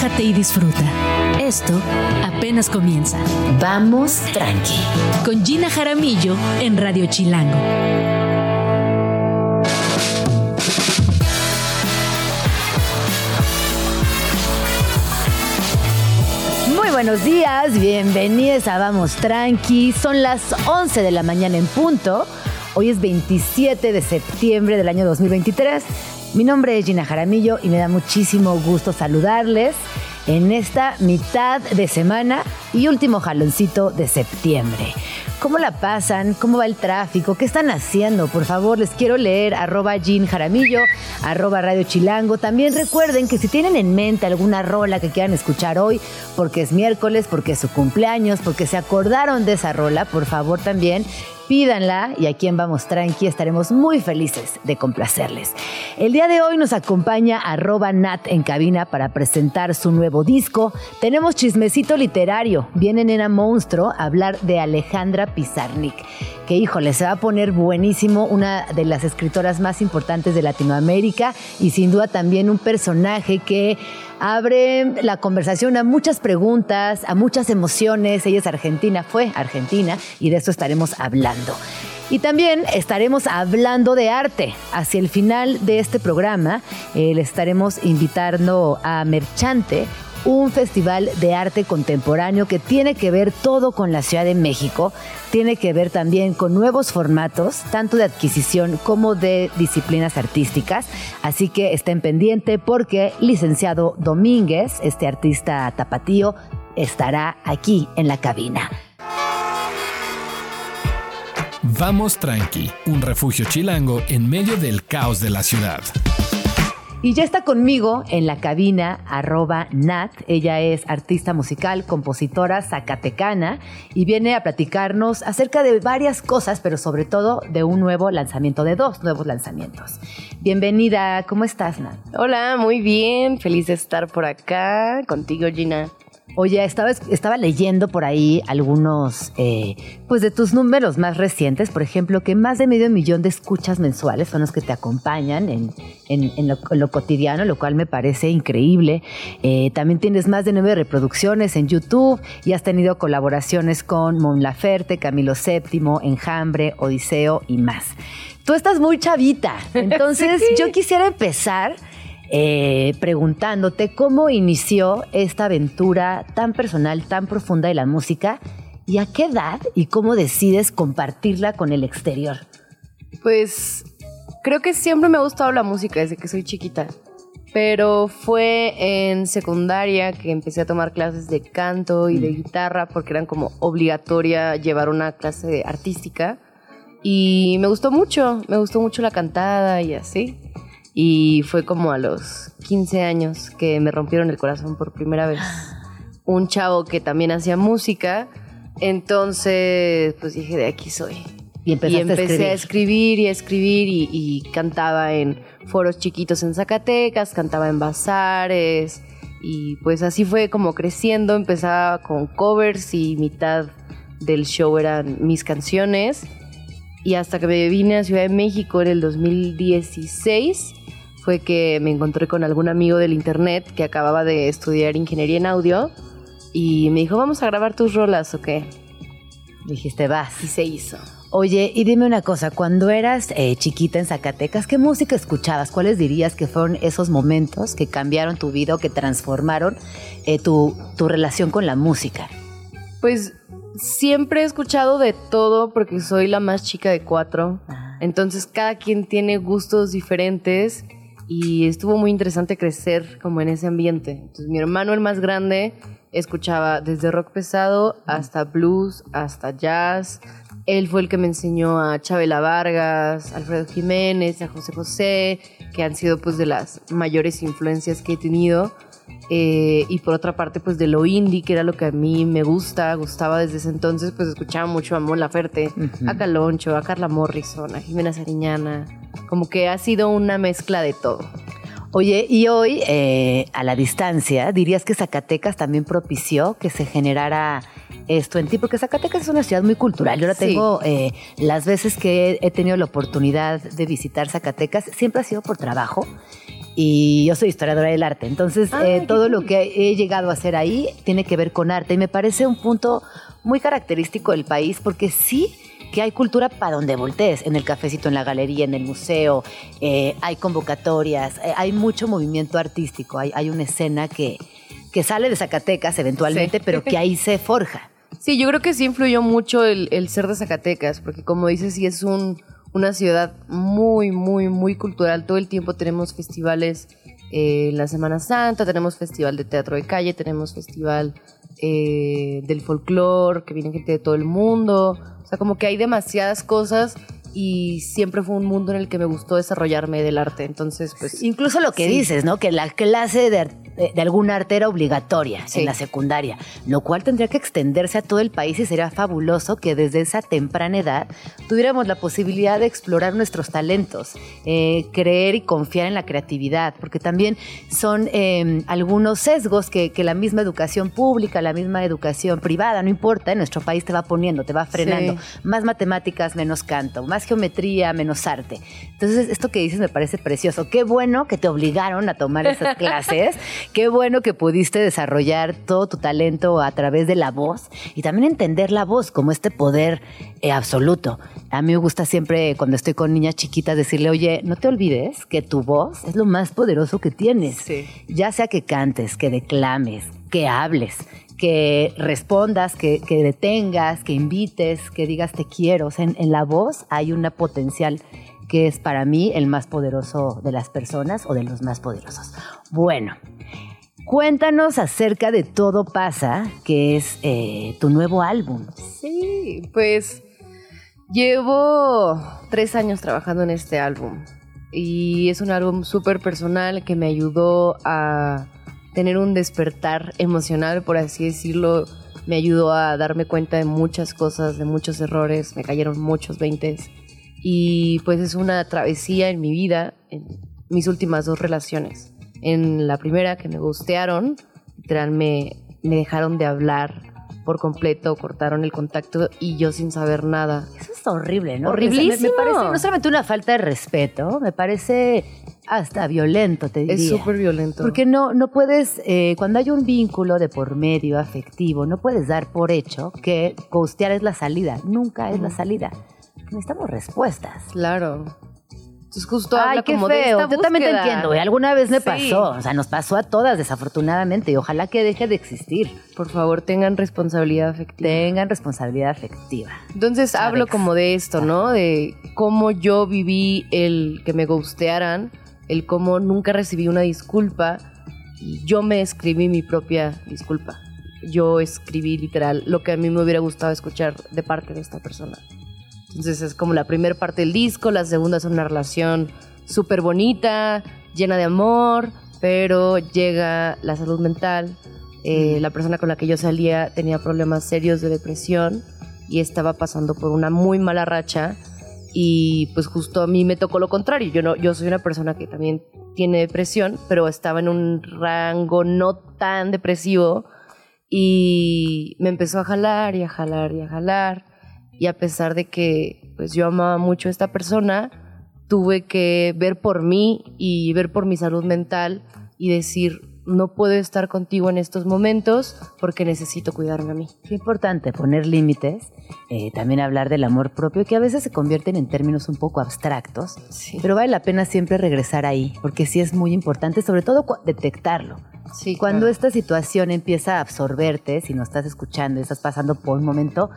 relájate y disfruta. Esto apenas comienza. Vamos tranqui. Con Gina Jaramillo en Radio Chilango. Muy buenos días, bienvenidos a Vamos Tranqui. Son las 11 de la mañana en punto. Hoy es 27 de septiembre del año 2023. Mi nombre es Gina Jaramillo y me da muchísimo gusto saludarles en esta mitad de semana y último jaloncito de septiembre. ¿Cómo la pasan? ¿Cómo va el tráfico? ¿Qué están haciendo? Por favor, les quiero leer arroba Jean Jaramillo, arroba Radio Chilango. También recuerden que si tienen en mente alguna rola que quieran escuchar hoy, porque es miércoles, porque es su cumpleaños, porque se acordaron de esa rola, por favor también pídanla y aquí en Vamos Tranqui estaremos muy felices de complacerles. El día de hoy nos acompaña arroba Nat en cabina para presentar su nuevo disco. Tenemos chismecito literario. Viene Nena Monstruo a hablar de Alejandra Pizarnik que híjole, se va a poner buenísimo, una de las escritoras más importantes de Latinoamérica y sin duda también un personaje que abre la conversación a muchas preguntas, a muchas emociones. Ella es argentina, fue argentina y de eso estaremos hablando. Y también estaremos hablando de arte. Hacia el final de este programa eh, le estaremos invitando a Merchante, un festival de arte contemporáneo que tiene que ver todo con la Ciudad de México, tiene que ver también con nuevos formatos, tanto de adquisición como de disciplinas artísticas. Así que estén pendiente porque licenciado Domínguez, este artista tapatío, estará aquí en la cabina. Vamos tranqui, un refugio chilango en medio del caos de la ciudad. Y ya está conmigo en la cabina arroba Nat. Ella es artista musical, compositora zacatecana y viene a platicarnos acerca de varias cosas, pero sobre todo de un nuevo lanzamiento, de dos nuevos lanzamientos. Bienvenida, ¿cómo estás, Nat? Hola, muy bien, feliz de estar por acá contigo, Gina. Oye, estaba, estaba leyendo por ahí algunos eh, pues de tus números más recientes, por ejemplo, que más de medio millón de escuchas mensuales son los que te acompañan en, lo, cotidiano, lo cual me parece increíble. Eh, también tienes más de nueve reproducciones en YouTube y has tenido colaboraciones con Mon Laferte, Camilo VII, Enjambre, Odiseo y más. Tú estás muy chavita, entonces yo quisiera empezar eh, preguntándote cómo inició esta aventura tan personal, tan profunda de la música y a qué edad y cómo decides compartirla con el exterior. Pues creo que siempre me ha gustado la música desde que soy chiquita. Pero fue en secundaria que empecé a tomar clases de canto y de mm. guitarra porque eran como obligatoria llevar una clase artística. Y me gustó mucho, me gustó mucho la cantada y así. Y fue como a los 15 años que me rompieron el corazón por primera vez. Un chavo que también hacía música. Entonces, pues dije, de aquí soy. Y, empecé a escribir y a escribir y, y, cantaba en foros chiquitos en Zacatecas, cantaba en bazares y pues así fue como creciendo. Empezaba con covers y mitad del show eran mis canciones. Y hasta que me vine a Ciudad de México en el 2016 fue que me encontré con algún amigo del internet que acababa de estudiar ingeniería en audio y me dijo, vamos a grabar tus rolas o qué. Dijiste, vas. Y se hizo. Oye, y dime una cosa, cuando eras eh, chiquita en Zacatecas, ¿qué música escuchabas? ¿Cuáles dirías que fueron esos momentos que cambiaron tu vida o que transformaron eh, tu, tu relación con la música? Pues siempre he escuchado de todo porque soy la más chica de cuatro. Ah. Entonces cada quien tiene gustos diferentes y estuvo muy interesante crecer como en ese ambiente. Entonces mi hermano, el más grande, escuchaba desde rock pesado hasta blues, hasta jazz. Él fue el que me enseñó a Chabela Vargas, Alfredo Jiménez, a José José, que han sido pues de las mayores influencias que he tenido. Eh, y por otra parte, pues de lo indie, que era lo que a mí me gusta, gustaba desde ese entonces, pues escuchaba mucho a Mon Laferte, a Caloncho, a Carla Morrison, a Jimena Sariñana. Como que ha sido una mezcla de todo. Oye, y hoy, eh, a la distancia, dirías que Zacatecas también propició que se generara esto en ti, porque Zacatecas es una ciudad muy cultural. Yo ahora tengo eh, las veces que he tenido la oportunidad de visitar Zacatecas, siempre ha sido por trabajo y yo soy historiadora del arte. Entonces, Ay, eh, todo lo que he llegado a hacer ahí tiene que ver con arte y me parece un punto muy característico del país porque sí que hay cultura para donde voltees, en el cafecito, en la galería, en el museo, eh, hay convocatorias, eh, hay mucho movimiento artístico, hay, hay una escena que, que sale de Zacatecas eventualmente, Sí. pero que ahí se forja. Sí, yo creo que sí influyó mucho el, el ser de Zacatecas, porque como dices, sí es un, una ciudad muy, muy, muy cultural. Todo el tiempo tenemos festivales eh, la Semana Santa, tenemos festival de teatro de calle, tenemos festival eh, del folclore, que viene gente de todo el mundo. O sea, como que hay demasiadas cosas y siempre fue un mundo en el que me gustó desarrollarme del arte. Entonces, pues... Incluso lo que Sí. dices, ¿no? Que la clase de, de algún arte era obligatoria Sí. en la secundaria, lo cual tendría que extenderse a todo el país y sería fabuloso que desde esa temprana edad tuviéramos la posibilidad de explorar nuestros talentos, eh, creer y confiar en la creatividad, porque también son eh, algunos sesgos que, que la misma educación pública, la misma educación privada, no importa, en nuestro país te va poniendo, te va frenando. Sí. Más matemáticas, menos canto, más geometría, menos arte. Entonces, esto que dices me parece precioso. Qué bueno que te obligaron a tomar esas clases. Qué bueno que pudiste desarrollar todo tu talento a través de la voz y también entender la voz como este poder eh, absoluto. A mí me gusta siempre cuando estoy con niñas chiquitas decirle, oye, no te olvides que tu voz es lo más poderoso que tienes. Sí. Ya sea que cantes, que declames, que hables, que respondas, que, detengas, que invites, que digas te quiero. En la voz hay una potencial que es para mí el más poderoso de las personas o de los más poderosos. Bueno, cuéntanos acerca de Todo pasa, que es eh, tu nuevo álbum. Sí, pues llevo tres años trabajando en este álbum y es un álbum súper personal que me ayudó a tener un despertar emocional, por así decirlo. Me ayudó a darme cuenta de muchas cosas, de muchos errores, me cayeron muchos veintes y pues es una travesía en mi vida, en mis últimas dos relaciones. En la primera que me gustearon, literal me, me dejaron de hablar por completo, cortaron el contacto y yo sin saber nada. Eso es horrible, ¿no? Horriblísimo. Me, me parece no solamente una falta de respeto, me parece hasta violento, te diría. Es súper violento. Porque no, no puedes, eh, cuando hay un vínculo de por medio afectivo, no puedes dar por hecho que costear es la salida. Nunca es la salida. Necesitamos respuestas. Claro. Entonces justo Ay, habla qué como feo. de esta Yo también te entiendo. güey. Alguna vez me Sí. pasó. O sea, nos pasó a todas, desafortunadamente. Y ojalá que deje de existir. Por favor, tengan responsabilidad afectiva. Tengan responsabilidad afectiva. Entonces hablo como de esto, ¿no? De cómo yo viví el que me gustearan, el cómo nunca recibí una disculpa y yo me escribí mi propia disculpa. Yo escribí literal lo que a mí me hubiera gustado escuchar de parte de esta persona. Entonces es como la primera parte del disco, la segunda es una relación súper bonita, llena de amor, pero llega la salud mental. Eh, La persona con la que yo salía tenía problemas serios de depresión y estaba pasando por una muy mala racha y pues justo a mí me tocó lo contrario. Yo no, yo soy una persona que también tiene depresión, pero estaba en un rango no tan depresivo y me empezó a jalar y a jalar y a jalar y a pesar de que pues yo amaba mucho a esta persona, tuve que ver por mí y ver por mi salud mental y decir, no puedo estar contigo en estos momentos porque necesito cuidarme a mí. Qué importante poner límites, eh, también hablar del amor propio, que a veces se convierten en términos un poco abstractos, Sí. pero vale la pena siempre regresar ahí, porque sí es muy importante, sobre todo detectarlo. Sí, Cuando claro. esta situación empieza a absorberte, si no estás escuchando y estás pasando por un momento,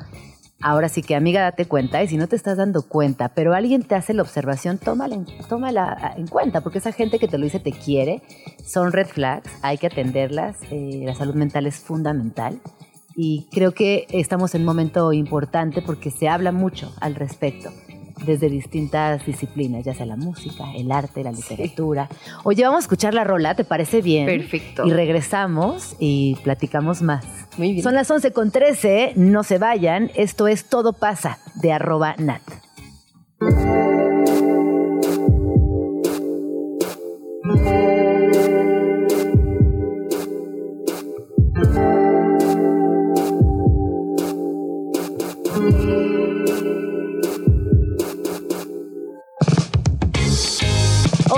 ahora sí que amiga date cuenta y si no te estás dando cuenta, pero alguien te hace la observación, tómala tómala en cuenta, porque esa gente que te lo dice te quiere, son red flags, hay que atenderlas, eh, la salud mental es fundamental y creo que estamos en un momento importante porque se habla mucho al respecto desde distintas disciplinas, ya sea la música, el arte, la literatura. Oye, vamos a escuchar la rola, ¿te parece bien? Perfecto. Y regresamos y platicamos más. Muy bien. Son las 11 con 13, no se vayan. Esto es Todo pasa de arroba nat.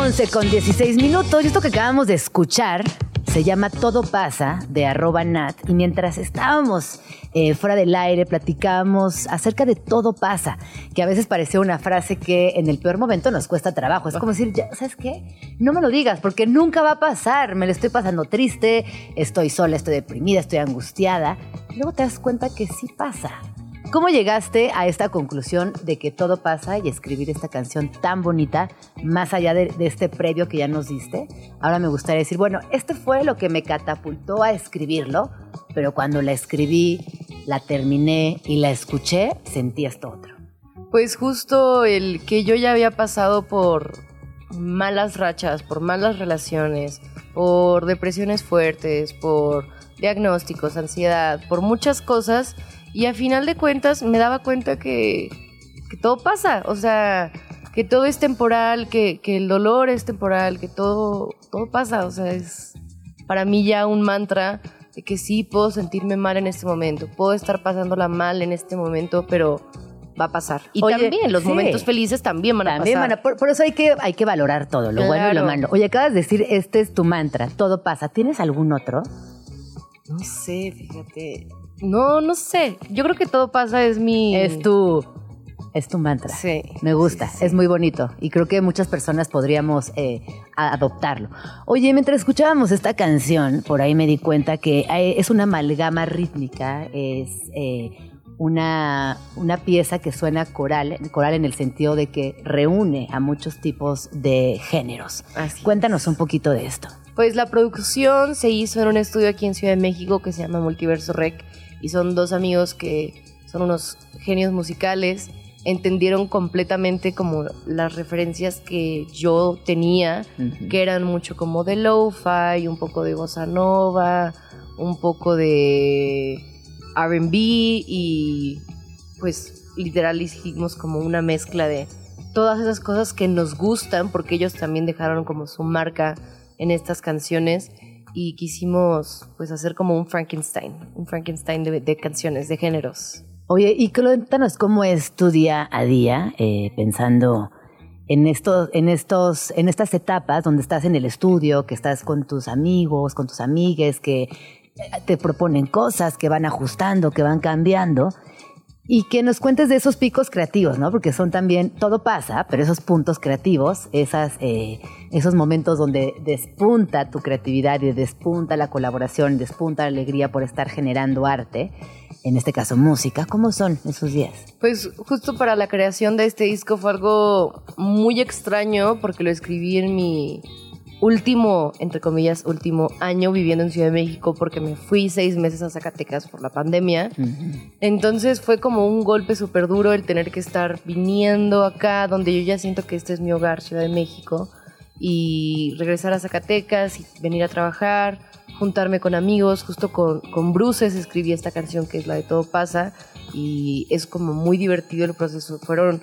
11 con 16 minutos. Y esto que acabamos de escuchar se llama Todo pasa de arroba nat. Y mientras estábamos eh, fuera del aire, platicábamos acerca de todo pasa, que a veces parecía una frase que en el peor momento nos cuesta trabajo. Es como decir, ya, ¿sabes qué? No me lo digas porque nunca va a pasar. Me lo estoy pasando triste, estoy sola, estoy deprimida, estoy angustiada. luego te das cuenta que sí pasa. ¿Cómo llegaste a esta conclusión de que todo pasa y escribir esta canción tan bonita, más allá de, este previo que ya nos diste? Ahora me gustaría decir, bueno, este fue lo que me catapultó a escribirlo, pero cuando la escribí, la terminé y la escuché, sentí esto otro. Pues justo el que yo ya había pasado por malas rachas, por malas relaciones, por depresiones fuertes, por diagnósticos, ansiedad, por muchas cosas y a final de cuentas me daba cuenta que, todo pasa, o sea, que todo es temporal, que, el dolor es temporal, que todo, todo pasa, o sea, es para mí ya un mantra de que sí puedo sentirme mal en este momento, puedo estar pasándola mal en este momento, pero va a pasar. Y también los momentos felices también van a pasar. por, eso hay que, hay que valorar todo, lo bueno y lo malo. Oye, acabas de decir, este es tu mantra, todo pasa. ¿Tienes algún otro? No sé, fíjate. No, no sé. Yo creo que todo pasa es mi... Es tu... Es tu mantra. Sí. Me gusta, es muy bonito y creo que muchas personas podríamos eh, adoptarlo. Oye, mientras escuchábamos esta canción, por ahí me di cuenta que es una amalgama rítmica, es eh, una, una pieza que suena coral, coral en el sentido de que reúne a muchos tipos de géneros. Cuéntanos un poquito de esto. Pues la producción se hizo en un estudio aquí en Ciudad de México que se llama Multiverso Rec y son dos amigos que son unos genios musicales, entendieron completamente como las referencias que yo tenía, que eran mucho como de lo-fi, un poco de bossa nova, un poco de RB y pues literal hicimos como una mezcla de todas esas cosas que nos gustan porque ellos también dejaron como su marca en estas canciones y quisimos pues hacer como un Frankenstein, un Frankenstein de, canciones, de géneros. Oye, y cuéntanos cómo es tu día a día eh, pensando en estos, en estos, en estas etapas donde estás en el estudio, que estás con tus amigos, con tus amigues, que te proponen cosas, que van ajustando, que van cambiando. Y que nos cuentes de esos picos creativos, ¿no? Porque son también, todo pasa, pero esos puntos creativos, esas, eh, esos momentos donde despunta tu creatividad y despunta la colaboración, despunta la alegría por estar generando arte, en este caso música, ¿cómo son esos días? Pues justo para la creación de este disco fue algo muy extraño porque lo escribí en mi último, entre comillas, último año viviendo en Ciudad de México porque me fui seis meses a Zacatecas por la pandemia. Entonces fue como un golpe súper duro el tener que estar viniendo acá, donde yo ya siento que este es mi hogar, Ciudad de México, y regresar a Zacatecas y venir a trabajar, juntarme con amigos, justo con, con Bruces escribí esta canción que es la de Todo pasa y es como muy divertido el proceso. Fueron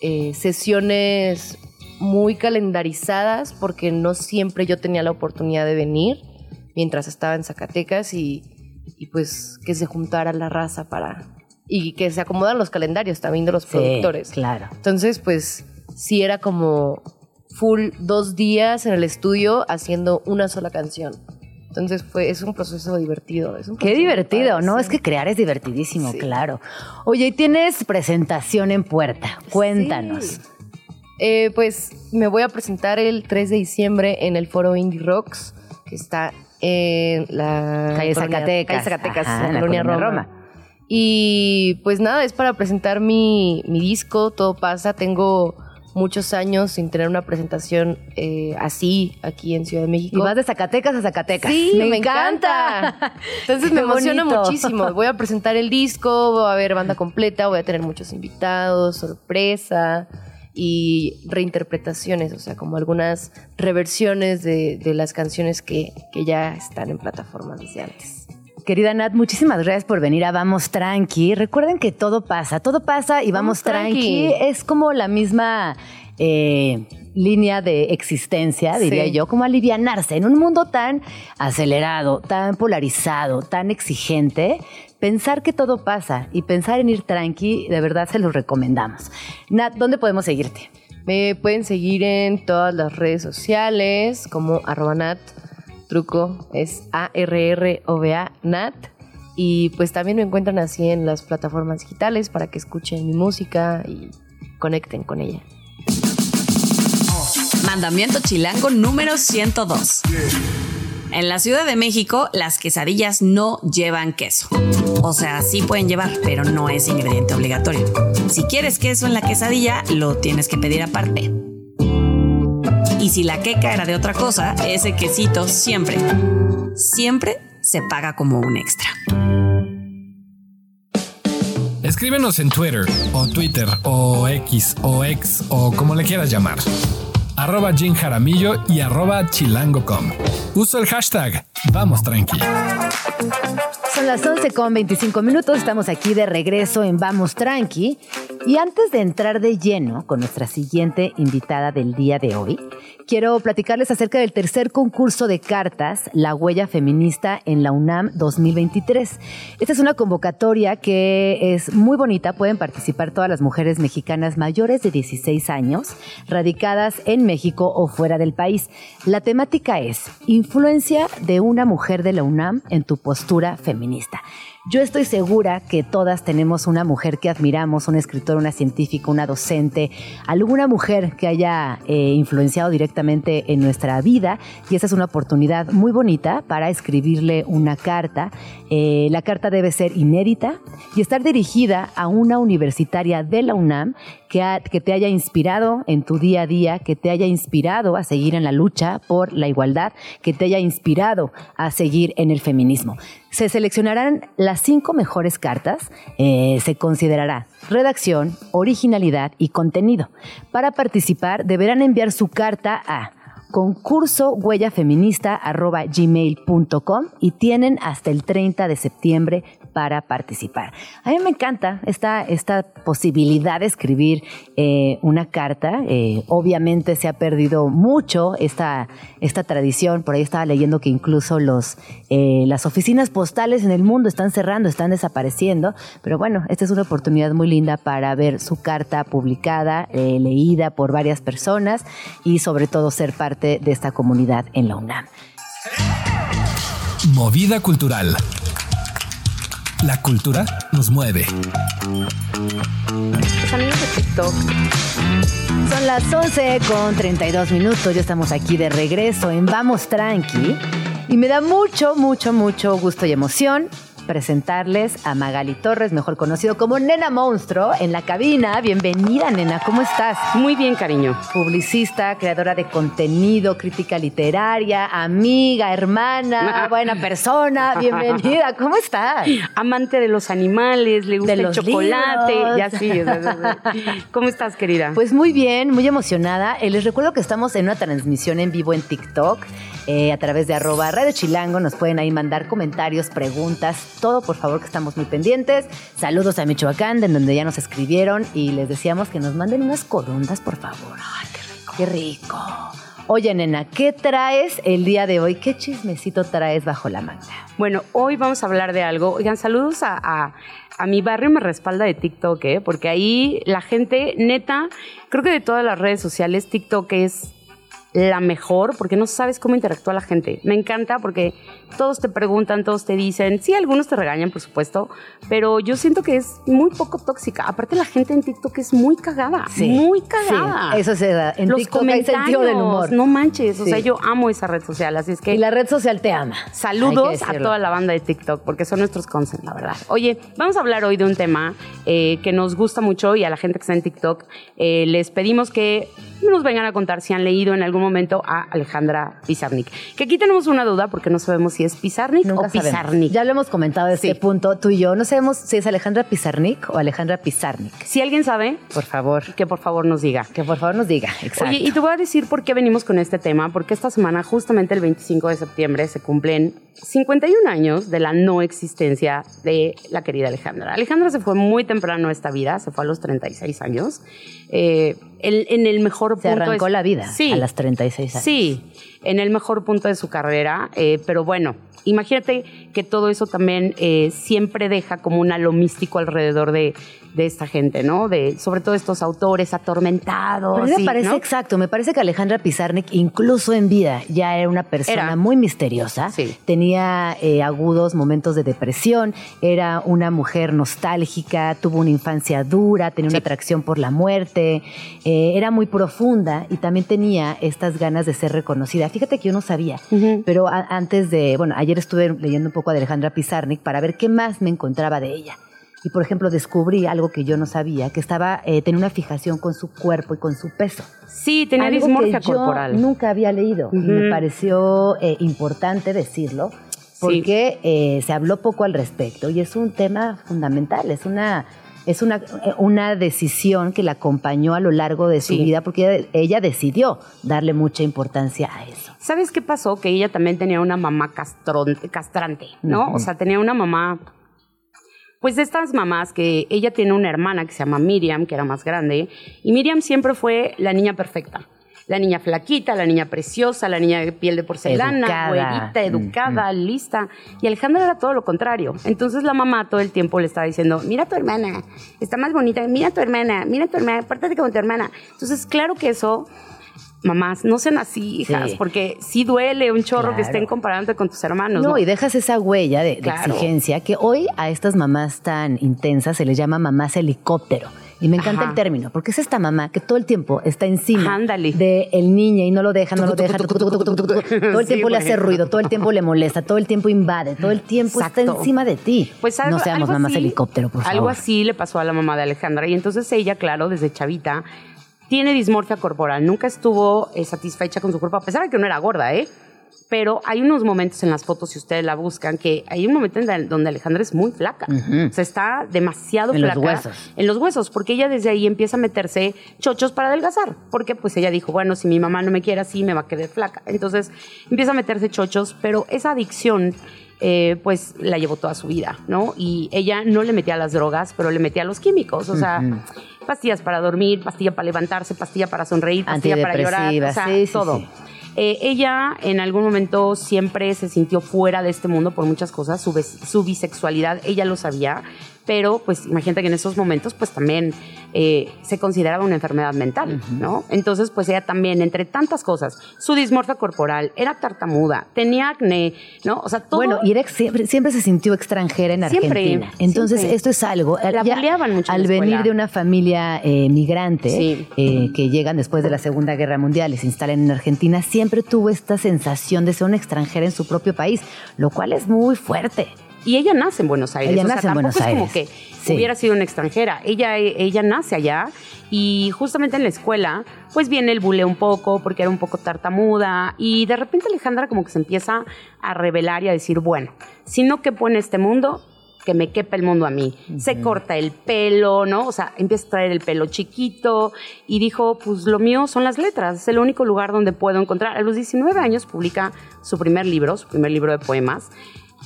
eh, sesiones muy calendarizadas porque no siempre yo tenía la oportunidad de venir mientras estaba en Zacatecas y, pues que se juntara la raza para... y que se acomodan los calendarios también de los productores. Claro. Entonces, pues sí era como full dos días en el estudio haciendo una sola canción. Entonces fue, es un proceso divertido. Es un Qué divertido, ¿no? Es que crear es divertidísimo, claro. Oye, y tienes presentación en puerta. Cuéntanos. Eh, pues me voy a presentar el 3 de diciembre en el foro Indie Rocks, que está en la calle Zacatecas, calle Zacatecas en la colonia Roma. Y pues nada, es para presentar mi, mi, disco, todo pasa. Tengo muchos años sin tener una presentación eh, así aquí en Ciudad de México. Y vas de Zacatecas a Zacatecas. Sí, me, encanta. Entonces me emociona muchísimo. Voy a presentar el disco, va a haber banda completa, voy a tener muchos invitados, sorpresa y reinterpretaciones, o sea, como algunas reversiones de, las canciones que, ya están en plataformas desde antes. Querida Nat, muchísimas gracias por venir a Vamos Tranqui. Recuerden que todo pasa, todo pasa y Vamos, tranqui. Es como la misma eh, línea de existencia, diría yo, como alivianarse en un mundo tan acelerado, tan polarizado, tan exigente pensar que todo pasa y pensar en ir tranqui, de verdad se los recomendamos. Nat, ¿dónde podemos seguirte? Me pueden seguir en todas las redes sociales como arroba nat, truco es A-R-R-O-V-A, nat. Y pues también me encuentran así en las plataformas digitales para que escuchen mi música y conecten con ella. Mandamiento chilango número 102. En la Ciudad de México, las quesadillas no llevan queso. O sea, sí pueden llevar, pero no es ingrediente obligatorio. Si quieres queso en la quesadilla, lo tienes que pedir aparte. Y si la queca era de otra cosa, ese quesito siempre, siempre se paga como un extra. Escríbenos en Twitter, o Twitter, o X, o X, o como le quieras llamar arroba Jim Jaramillo y arroba chilango.com. Uso el hashtag Vamos Tranqui. Son las 11 con 25 minutos, estamos aquí de regreso en Vamos Tranqui. Y antes de entrar de lleno con nuestra siguiente invitada del día de hoy, quiero platicarles acerca del tercer concurso de cartas, La Huella Feminista en la UNAM 2023. Esta es una convocatoria que es muy bonita, pueden participar todas las mujeres mexicanas mayores de 16 años, radicadas en México o fuera del país. La temática es influencia de una mujer de la UNAM en tu postura feminista. Yo estoy segura que todas tenemos una mujer que admiramos, una escritora, una científica, una docente, alguna mujer que haya eh, influenciado directamente en nuestra vida y esa es una oportunidad muy bonita para escribirle una carta. Eh, la carta debe ser inédita y estar dirigida a una universitaria de la UNAM que, te haya inspirado en tu día a día, que te haya inspirado a seguir en la lucha por la igualdad, que te haya inspirado a seguir en el feminismo. Se seleccionarán las cinco mejores cartas, eh, se considerará redacción, originalidad y contenido. Para participar deberán enviar su carta a concurso gmail.com y tienen hasta el 30 de septiembre para participar. A mí me encanta esta, esta posibilidad de escribir eh, una carta. Eh, obviamente se ha perdido mucho esta, esta tradición. Por ahí estaba leyendo que incluso los, eh, las oficinas postales en el mundo están cerrando, están desapareciendo. Pero bueno, esta es una oportunidad muy linda para ver su carta publicada, leída por varias personas y sobre todo ser parte de esta comunidad en la UNAM. Movida cultural. La cultura nos mueve. Son las 11 con 32 minutos. Ya estamos aquí de regreso en Vamos Tranqui. Y me da mucho, mucho, mucho gusto y emoción presentarles a Magali Torres, mejor conocido como Nena Monstruo, en la cabina. Bienvenida, Nena, ¿cómo estás? Muy bien, cariño. Publicista, creadora de contenido, crítica literaria, amiga, hermana, buena persona. Bienvenida, ¿cómo estás? Amante de los animales, le gusta el chocolate, ya sí. ¿Cómo estás, querida? Pues muy bien, muy emocionada. Eh, les recuerdo que estamos en una transmisión en vivo en TikTok. Eh, a través de arroba Radio Chilango nos pueden ahí mandar comentarios, preguntas, todo, por favor, que estamos muy pendientes. Saludos a Michoacán, de donde ya nos escribieron y les decíamos que nos manden unas corundas, por favor. Ay, qué rico. Qué rico. Oye, nena, ¿qué traes el día de hoy? ¿Qué chismecito traes bajo la manga? Bueno, hoy vamos a hablar de algo. Oigan, saludos a, a, mi barrio me respalda de TikTok, ¿eh? porque ahí la gente, neta, creo que de todas las redes sociales, TikTok es la mejor porque no sabes cómo interactúa la gente. Me encanta porque todos te preguntan, todos te dicen, sí, algunos te regañan, por supuesto, pero yo siento que es muy poco tóxica. Aparte, la gente en TikTok es muy cagada, muy cagada. Sí, eso se da. En Los TikTok hay sentido del humor. No manches, o sea, yo amo esa red social, así es que... Y la red social te ama. Saludos a toda la banda de TikTok, porque son nuestros consens, la verdad. Oye, vamos a hablar hoy de un tema eh, que nos gusta mucho y a la gente que está en TikTok eh, les pedimos que nos vengan a contar si han leído en algún momento a Alejandra Pizarnik. Que aquí tenemos una duda porque no sabemos si es Pizarnik o Pizarnik. Ya lo hemos comentado desde este punto, tú y yo. No sabemos si es Alejandra Pizarnik o Alejandra Pizarnik. Si alguien sabe, por favor. Que por favor nos diga. Que por favor nos diga, exacto. Oye, y te voy a decir por qué venimos con este tema, porque esta semana, justamente el 25 de septiembre, se cumplen 51 años de la no existencia de la querida Alejandra. Alejandra se fue muy temprano a esta vida, se fue a los 36 años. Eh, en el mejor se arrancó la vida a las 36 años. Sí. en el mejor punto de su carrera, eh, pero bueno, imagínate que todo eso también eh, siempre deja como un halo místico alrededor de, de esta gente, ¿no? De, sobre todo estos autores atormentados. Pero me parece ¿no? exacto, me parece que Alejandra Pizarnik, incluso en vida, ya era una persona Era. muy misteriosa. Sí. Tenía eh, agudos momentos de depresión, era una mujer nostálgica, tuvo una infancia dura, tenía una atracción por la muerte, eh, era muy profunda y también tenía estas ganas de ser reconocida. Fíjate que yo no sabía, pero antes de, bueno, ayer estuve leyendo un poco de Alejandra Pizarnik para ver qué más me encontraba de ella. Y por ejemplo, descubrí algo que yo no sabía, que estaba, eh, tenía una fijación con su cuerpo y con su peso. Sí, tenía Algo dismorfia que yo corporal. nunca había leído. y me pareció eh, importante decirlo, porque eh, se habló poco al respecto y es un tema fundamental, es una... Es una, eh, una decisión que la acompañó a lo largo de su Sí. vida porque ella, ella decidió darle mucha importancia a eso. ¿Sabes qué pasó? Que ella también tenía una mamá castrón- castrante, ¿no? O sea, tenía una mamá, pues de estas mamás que ella tiene una hermana que se llama Miriam, que era más grande, y Miriam siempre fue la niña perfecta. La niña flaquita, la niña preciosa, la niña de piel de porcelana, Educada. güerita, educada, lista. Y Alejandra era todo lo contrario. Entonces la mamá todo el tiempo le estaba diciendo, mira a tu hermana, está más bonita, mira a tu hermana, mira a tu hermana, pórtate como tu hermana. Entonces, claro que eso mamás, no sean así, hijas, Sí. porque sí duele un chorro Claro. que estén comparándote con tus hermanos. No, ¿no? y dejas esa huella de, exigencia que hoy a estas mamás tan intensas se les llama mamás helicóptero. Y me encanta Ajá. el término, porque es esta mamá que todo el tiempo está encima Ándale. de el niño y no lo deja, no lo deja. Todo el tiempo le hace ruido, todo el tiempo le molesta, todo el tiempo invade, todo el tiempo está encima de ti. Pues algo, no seamos algo mamás así- helicóptero, por favor. Algo así le pasó a la mamá de Alejandra. Y entonces ella, claro, desde chavita, tiene dismorfia corporal. Nunca estuvo eh, satisfecha con su cuerpo, a pesar de que no era gorda, ¿eh? Pero hay unos momentos en las fotos, si ustedes la buscan, que hay un momento en donde Alejandra es muy flaca. O sea, está demasiado En los flaca. huesos. En los huesos, porque ella desde ahí empieza a meterse chochos para adelgazar. Porque pues ella dijo, bueno, si mi mamá no me quiere así, me va a quedar flaca. Entonces empieza a meterse chochos, pero esa adicción eh, pues la llevó toda su vida, ¿no? Y ella no le metía las drogas, pero le metía los químicos, o sea, pastillas para dormir, pastilla para levantarse, pastilla para sonreír, pastilla para llorar, o sea, sí, sí, todo. sí. Eh, ella en algún momento siempre se sintió fuera de este mundo por muchas cosas, su, su bisexualidad, ella lo sabía, pero pues imagínate que en esos momentos pues también eh, se consideraba una enfermedad mental, ¿no? Entonces pues ella también, entre tantas cosas, su dismorfia corporal, era tartamuda, tenía acné, ¿no? O sea, todo... Bueno, y era siempre, siempre se sintió extranjera en Siempre, Argentina. Entonces, siempre. esto es algo. La ya mucho Al venir de una familia eh, migrante, Sí. eh, que llegan después de la Segunda Guerra Mundial y se instalan en Argentina, siempre tuvo esta sensación de ser una extranjera en su propio país, lo cual es muy fuerte. Y ella nace en Buenos Aires. Ella o sea, nace en tampoco Buenos es como Aires. que Sí. hubiera sido una extranjera. Ella, ella nace allá y justamente en la escuela, pues viene el buleo un poco porque era un poco tartamuda y de repente Alejandra como que se empieza a revelar y a decir, bueno, si no quepo en este mundo, que me quepa el mundo a mí. Se corta el pelo, ¿no? O sea, empieza a traer el pelo chiquito y dijo, pues lo mío son las letras, es el único lugar donde puedo encontrar. A los 19 años publica su primer libro, su primer libro de poemas.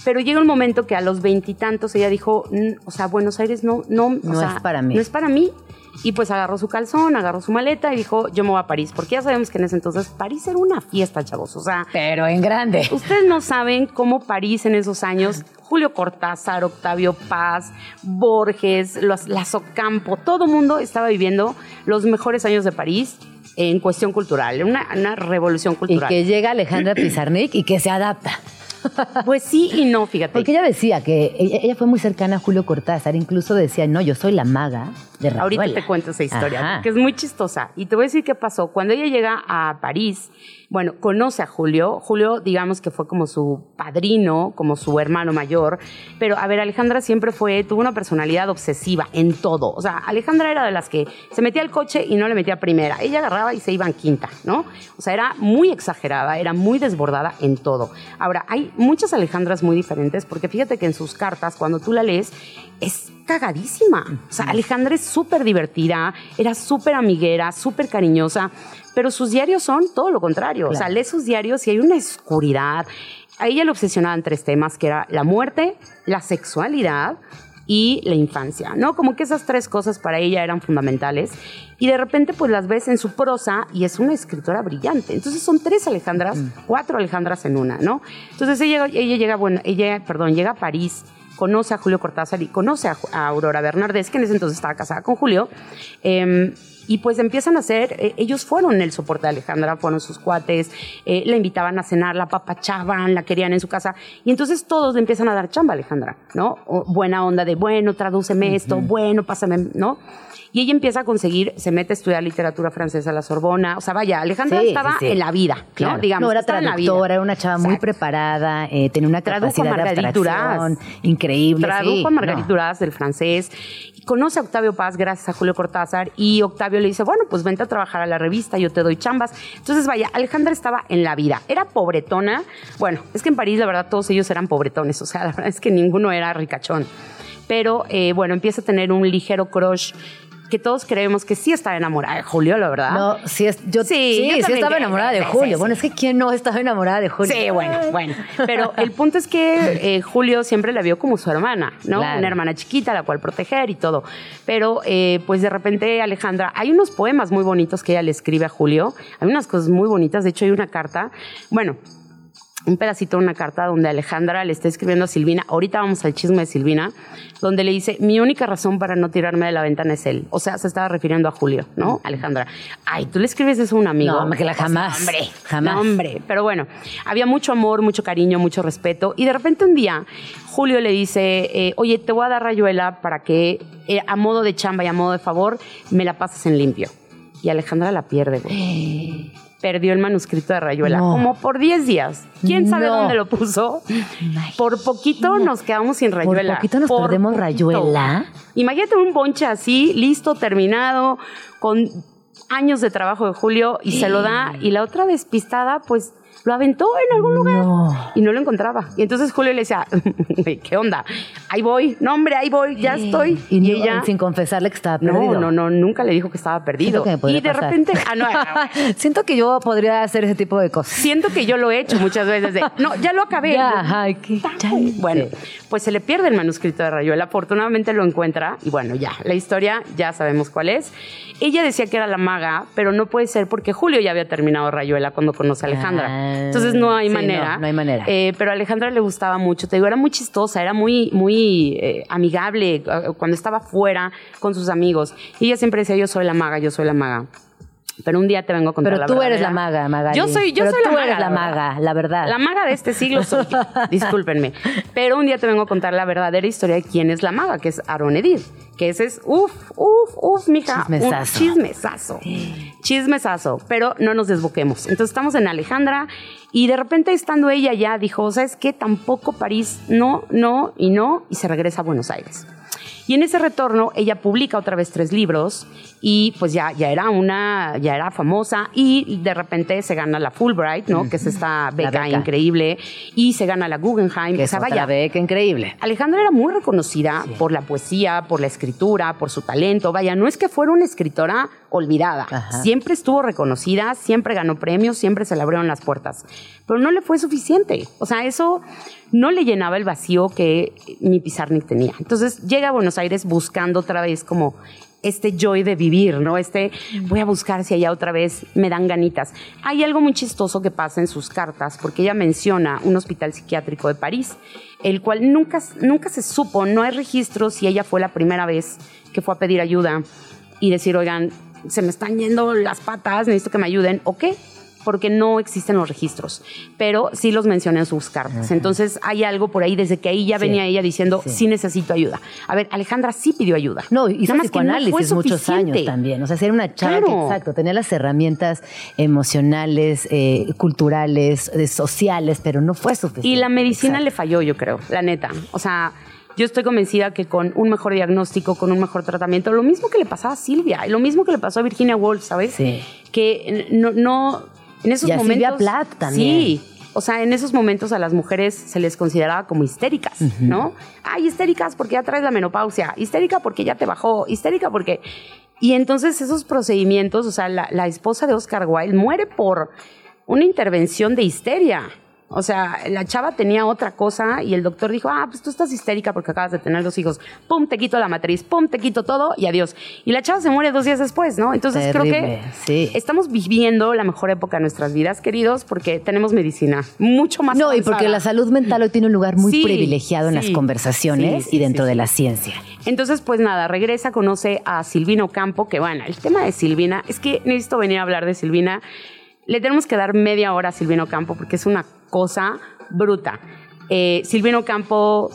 Pero llega un momento que a los veintitantos ella dijo, "Mm, o sea, Buenos Aires no, no, o No sea, es para mí". No es para mí. Y pues agarró su calzón, agarró su maleta y dijo, yo me voy a París. Porque ya sabemos que en ese entonces París era una fiesta, chavos. O sea, Pero en grande. Ustedes no saben cómo París en esos años, Julio Cortázar, Octavio Paz, Borges, los, las Ocampo, todo mundo estaba viviendo los mejores años de París en cuestión cultural, una, una revolución Y cultural. que llega Alejandra Pizarnik y que se adapta. Pues sí y no, fíjate. Porque ella decía que ella, ella fue muy cercana a Julio Cortázar, incluso decía, no, yo soy la maga de Rayuela. Ahorita te cuento esa historia, porque es muy chistosa. Y te voy a decir qué pasó. Cuando ella llega a París, bueno, conoce a Julio. Julio, digamos que fue como su padrino, como su hermano mayor. Pero, a ver, Alejandra siempre fue, tuvo una personalidad obsesiva en todo. O sea, Alejandra era de las que se metía al coche y no le metía primera. Ella agarraba y se iba en quinta, ¿no? O sea, era muy exagerada, era muy desbordada en todo. Ahora, hay muchas Alejandras muy diferentes, porque fíjate que en sus cartas, cuando tú la lees, es cagadísima. O sea, Alejandra es súper divertida, era súper amiguera, súper cariñosa, pero sus diarios son todo lo contrario. O sea, Claro. lee sus diarios y hay una oscuridad. A ella le obsesionaban tres temas, que era la muerte, la sexualidad y la infancia, ¿no? Como que esas tres cosas para ella eran fundamentales. Y de repente pues las ves en su prosa y es una escritora brillante. Entonces son tres Alejandras, cuatro Alejandras en una, ¿no? Entonces ella, ella llega, bueno, ella, perdón, llega a París conoce a Julio Cortázar y conoce a, a Aurora Bernardés, que en ese entonces estaba casada con Julio. eh, y pues empiezan a hacer, eh, ellos fueron el soporte de Alejandra, fueron sus cuates, eh, la invitaban a cenar, la papachaban, la querían en su casa. Y entonces todos le empiezan a dar chamba a Alejandra, ¿no? O buena onda de, bueno, tradúceme esto, bueno, pásame, ¿no? Y ella empieza a conseguir, se mete a estudiar literatura francesa a la Sorbona. O sea, vaya, Alejandra Sí, estaba sí, sí. en la vida, ¿no? Claro. Digamos, no, era traductora, era una chava muy preparada, eh, tenía una Tradujo a de abstracción increíble. Tradujo a Margarita no. Duras del francés. Y conoce a Octavio Paz gracias a Julio Cortázar. Y Octavio le dice, bueno, pues vente a trabajar a la revista, yo te doy chambas. Entonces, vaya, Alejandra estaba en la vida. Era pobretona. Bueno, es que en París, la verdad, todos ellos eran pobretones. O sea, la verdad es que ninguno era ricachón. Pero, eh, bueno, empieza a tener un ligero crush que todos creemos que sí estaba enamorada de Julio, la verdad. No, sí, es, yo, Sí, sí, yo sí estaba enamorada de Julio. Bueno, es que ¿quién no estaba enamorada de Julio? Sí, bueno, bueno. Pero el punto es que eh, Julio siempre la vio como su hermana, ¿no? Claro. Una hermana chiquita, la cual proteger y todo. Pero, eh, pues de repente, Alejandra, hay unos poemas muy bonitos que ella le escribe a Julio. Hay unas cosas muy bonitas. De hecho, hay una carta. Bueno. Un pedacito de una carta donde Alejandra le está escribiendo a Silvina. Ahorita vamos al chisme de Silvina, donde le dice: Mi única razón para no tirarme de la ventana es él. O sea, se estaba refiriendo a Julio, ¿no? Alejandra. Ay, tú le escribes eso a un amigo. No, que la O sea, jamás, hombre, jamás. no, hombre. Pero bueno, había mucho amor, mucho cariño, mucho respeto. Y de repente un día, Julio le dice, eh, oye, te voy a dar rayuela para que eh, a modo de chamba y a modo de favor me la pases en limpio. Y Alejandra la pierde, güey. Perdió el manuscrito de Rayuela, No. como por 10 días. ¿Quién sabe No. dónde lo puso? Por poquito nos quedamos sin Rayuela. poquito nos perdemos Rayuela. Imagínate un bonche así, listo, terminado, con años de trabajo de Julio y se lo da y la otra despistada pues lo aventó en algún lugar No. y no lo encontraba. Y entonces Julio le decía, "Güey, ¿qué onda? Ahí voy, no hombre, ahí voy, ya estoy. Y, no- ella, sin confesarle que estaba no, perdido. no, no, nunca le dijo que estaba perdido. Que y de pasar. repente, ah, no, Siento que yo podría hacer ese tipo de cosas. siento que yo lo he hecho muchas veces de, no, ya lo acabé. Ya, ay, ya- Bueno, pues se le pierde el manuscrito de Rayuela. Afortunadamente lo encuentra y bueno, ya, la historia ya sabemos cuál es. Ella decía que era la maga, pero no puede ser porque Julio ya había terminado Rayuela cuando conoce a Alejandra. Ah, Entonces no hay sí, manera. no, no hay manera. Eh, pero a Alejandra le gustaba mucho. Te digo, era muy chistosa, era muy, muy eh, amigable eh, cuando estaba fuera con sus amigos. Y ella siempre decía, yo soy la maga, yo soy la maga. Pero un día te vengo a contar Pero la tú eres la maga, Magali. Yo soy, yo Pero soy la maga. eres la maga, la verdad. La maga de este siglo soy yo. Discúlpenme. Pero un día te vengo a contar la verdadera historia de quién es la maga, que es Aaron Edith. Que ese es, uff, uff, uff, mija. Chismesazo. Un chismesazo. Chismesazo. Pero no nos desboquemos. Entonces estamos en Alejandra y de repente estando ella ya dijo, ¿sabes qué? Tampoco París, no, no y no. Y se regresa a Buenos Aires. Y en ese retorno ella publica otra vez tres libros y pues ya, ya era una, ya era famosa y de repente se gana la Fulbright, ¿no? Que es esta beca, beca. increíble y se gana la Guggenheim. Que o es sea, otra vaya, beca increíble. Alejandra era muy reconocida por la poesía, por la escritura, por su talento. Vaya, no es que fuera una escritora olvidada. Ajá. Siempre estuvo reconocida, siempre ganó premios, siempre se le abrieron las puertas. Pero no le fue suficiente. O sea, eso no le llenaba el vacío que mi Pizarnik tenía. Entonces llega a Buenos Aires buscando otra vez como este joy de vivir, ¿no? Este, voy a buscar si allá otra vez me dan ganitas. Hay algo muy chistoso que pasa en sus cartas, porque ella menciona un hospital psiquiátrico de París, el cual nunca, nunca se supo, no hay registro si ella fue la primera vez que fue a pedir ayuda y decir, oigan, se me están yendo las patas, necesito que me ayuden, ¿o qué? Porque no existen los registros, pero sí los menciona en sus cartas. Entonces hay algo por ahí, desde que ahí ya Sí, venía ella diciendo, sí. sí. necesito ayuda. A ver, Alejandra sí pidió ayuda. No, hizo Nada más que no fue psicoanálisis muchos suficiente. años también. O sea, era una chava que, Claro. exacto, tenía las herramientas emocionales, eh, culturales, eh, sociales, pero no fue suficiente. Y la medicina Exacto. le falló, yo creo, la neta. O sea, yo estoy convencida que con un mejor diagnóstico, con un mejor tratamiento, lo mismo que le pasaba a Silvia, lo mismo que le pasó a Virginia Woolf, ¿sabes? Sí. Que no, no en esos Y a momentos. Silvia Plath también. Sí. O sea, en esos momentos a las mujeres se les consideraba como histéricas, ¿no? Ay, histéricas porque ya traes la menopausia, histérica porque ya te bajó, histérica porque... Y entonces esos procedimientos, o sea, la, la esposa de Oscar Wilde muere por una intervención de histeria. O sea, la chava tenía otra cosa y el doctor dijo, ah, pues tú estás histérica porque acabas de tener dos hijos. Pum, te quito la matriz, pum, te quito todo y adiós. Y la chava se muere dos días después, ¿no? Entonces creo que sí. estamos viviendo la mejor época de nuestras vidas, queridos, porque tenemos medicina mucho más No, y porque la salud mental hoy tiene un lugar muy Sí, privilegiado en sí, las conversaciones y dentro de la ciencia. Entonces, pues nada, regresa, conoce a Silvino Campo, que bueno, el tema de Silvina, es que necesito venir a hablar de Silvina. Le tenemos que dar media hora a Silvino Campo porque es una cosa bruta. Eh, Silvino Campo,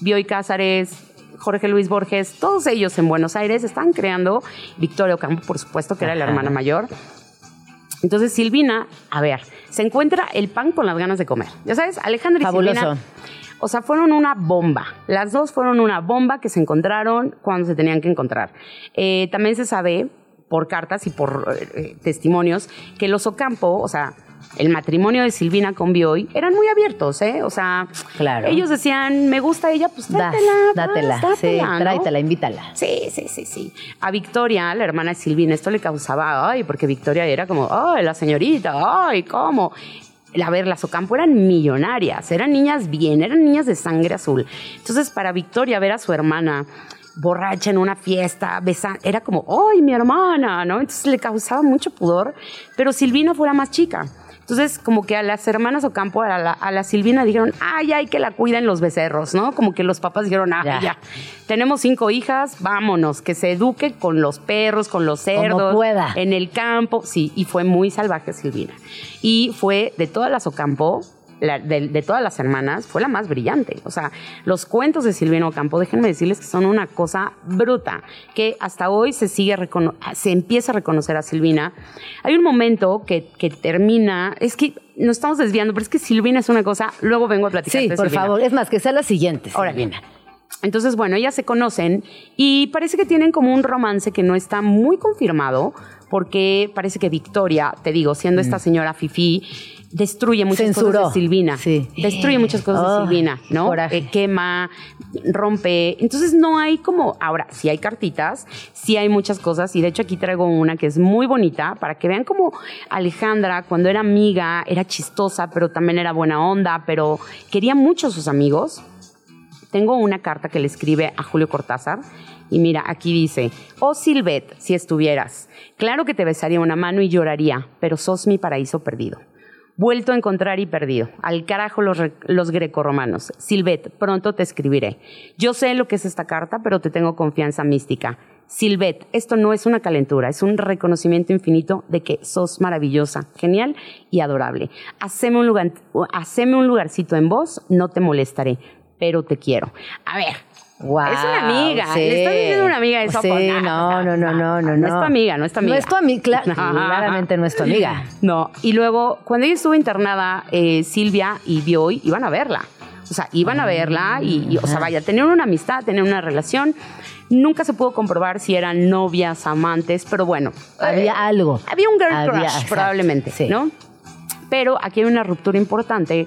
Bioy Cázares, Jorge Luis Borges, todos ellos en Buenos Aires están creando, Victoria Campo, por supuesto, que era la hermana mayor. Entonces Silvina, a ver, se encuentra el pan con las ganas de comer. Ya sabes, Alejandra y Fabuloso. Silvina. O sea, fueron una bomba. Las dos fueron una bomba que se encontraron cuando se tenían que encontrar. Eh, también se sabe por cartas y por eh, testimonios que los Ocampo, o sea, el matrimonio de Silvina con Bioy, eran muy abiertos, ¿eh? O sea, Claro. ellos decían, me gusta ella, pues Das, dátela, dátela, vas, sí, dátela, ¿no? tráetela, invítala. Sí, sí, sí, sí. A Victoria, la hermana de Silvina, esto le causaba, ay, porque Victoria era como, ay, la señorita, ay, ¿cómo? A ver, las Ocampo eran millonarias, eran niñas bien, eran niñas de sangre azul. Entonces, para Victoria ver a su hermana borracha en una fiesta, besa, era como, ¡ay, mi hermana! ¿no? Entonces le causaba mucho pudor, pero Silvina fue la más chica. Entonces, como que a las hermanas Ocampo, a la, a la Silvina dijeron, ay, ay, que la cuiden los becerros, ¿no? Como que los papás dijeron, ah, Ya. ya. Tenemos cinco hijas, vámonos, que se eduque con los perros, con los cerdos. pueda. En el campo, sí, y fue muy salvaje Silvina. Y fue de todas las Ocampo, la- de, de todas las hermanas, fue la más brillante. O sea, los cuentos de Silvina Ocampo, déjenme decirles que son una cosa bruta, que hasta hoy se sigue, se empieza a reconocer a Silvina. Hay un momento que, que termina, es que nos estamos desviando, pero es que Silvina es una cosa, luego vengo a platicar Sí, por Silvina. favor. Es más, que sea la siguiente. Órale. Silvina. Entonces, bueno, ellas se conocen y parece que tienen como un romance que no está muy confirmado, porque parece que Victoria, te digo, siendo esta señora Fifi, destruye muchas Censuró. cosas de Silvina. Sí. Destruye muchas cosas Oh, de Silvina, ¿no? Eh, quema, rompe. Entonces no hay como. Ahora, sí hay cartitas, sí hay muchas cosas, y de hecho aquí traigo una que es muy bonita para que vean como Alejandra, cuando era amiga, era chistosa, pero también era buena onda, pero quería mucho a sus amigos tengo una carta que le escribe a Julio Cortázar y mira, aquí dice, oh Silvet, si estuvieras, claro que te besaría una mano y lloraría, pero sos mi paraíso perdido. Vuelto a encontrar y perdido. Al carajo los, los grecorromanos. Silvet, pronto te escribiré. Yo sé lo que es esta carta, pero te tengo confianza mística. Silvet, esto no es una calentura, es un reconocimiento infinito de que sos maravillosa, genial y adorable. Haceme un, lugar, haceme un lugarcito en vos, no te molestaré, pero te quiero. A ver, Guau, es una amiga. sí. Le estás diciendo una amiga eso. Sí, pues, no, no, no, no, no. No es tu amiga, no es tu amiga. No es tu amiga, claramente no es tu amiga. No, y luego, cuando ella estuvo internada, eh, Silvia y Bioy iban a verla. O sea, iban a verla y, y, o sea, vaya, tenían una amistad, tenían una relación. Nunca se pudo comprobar si eran novias, amantes, pero bueno. Había eh, algo. Había un girl Había, crush, exacto, probablemente, sí. ¿no? Pero aquí hay una ruptura importante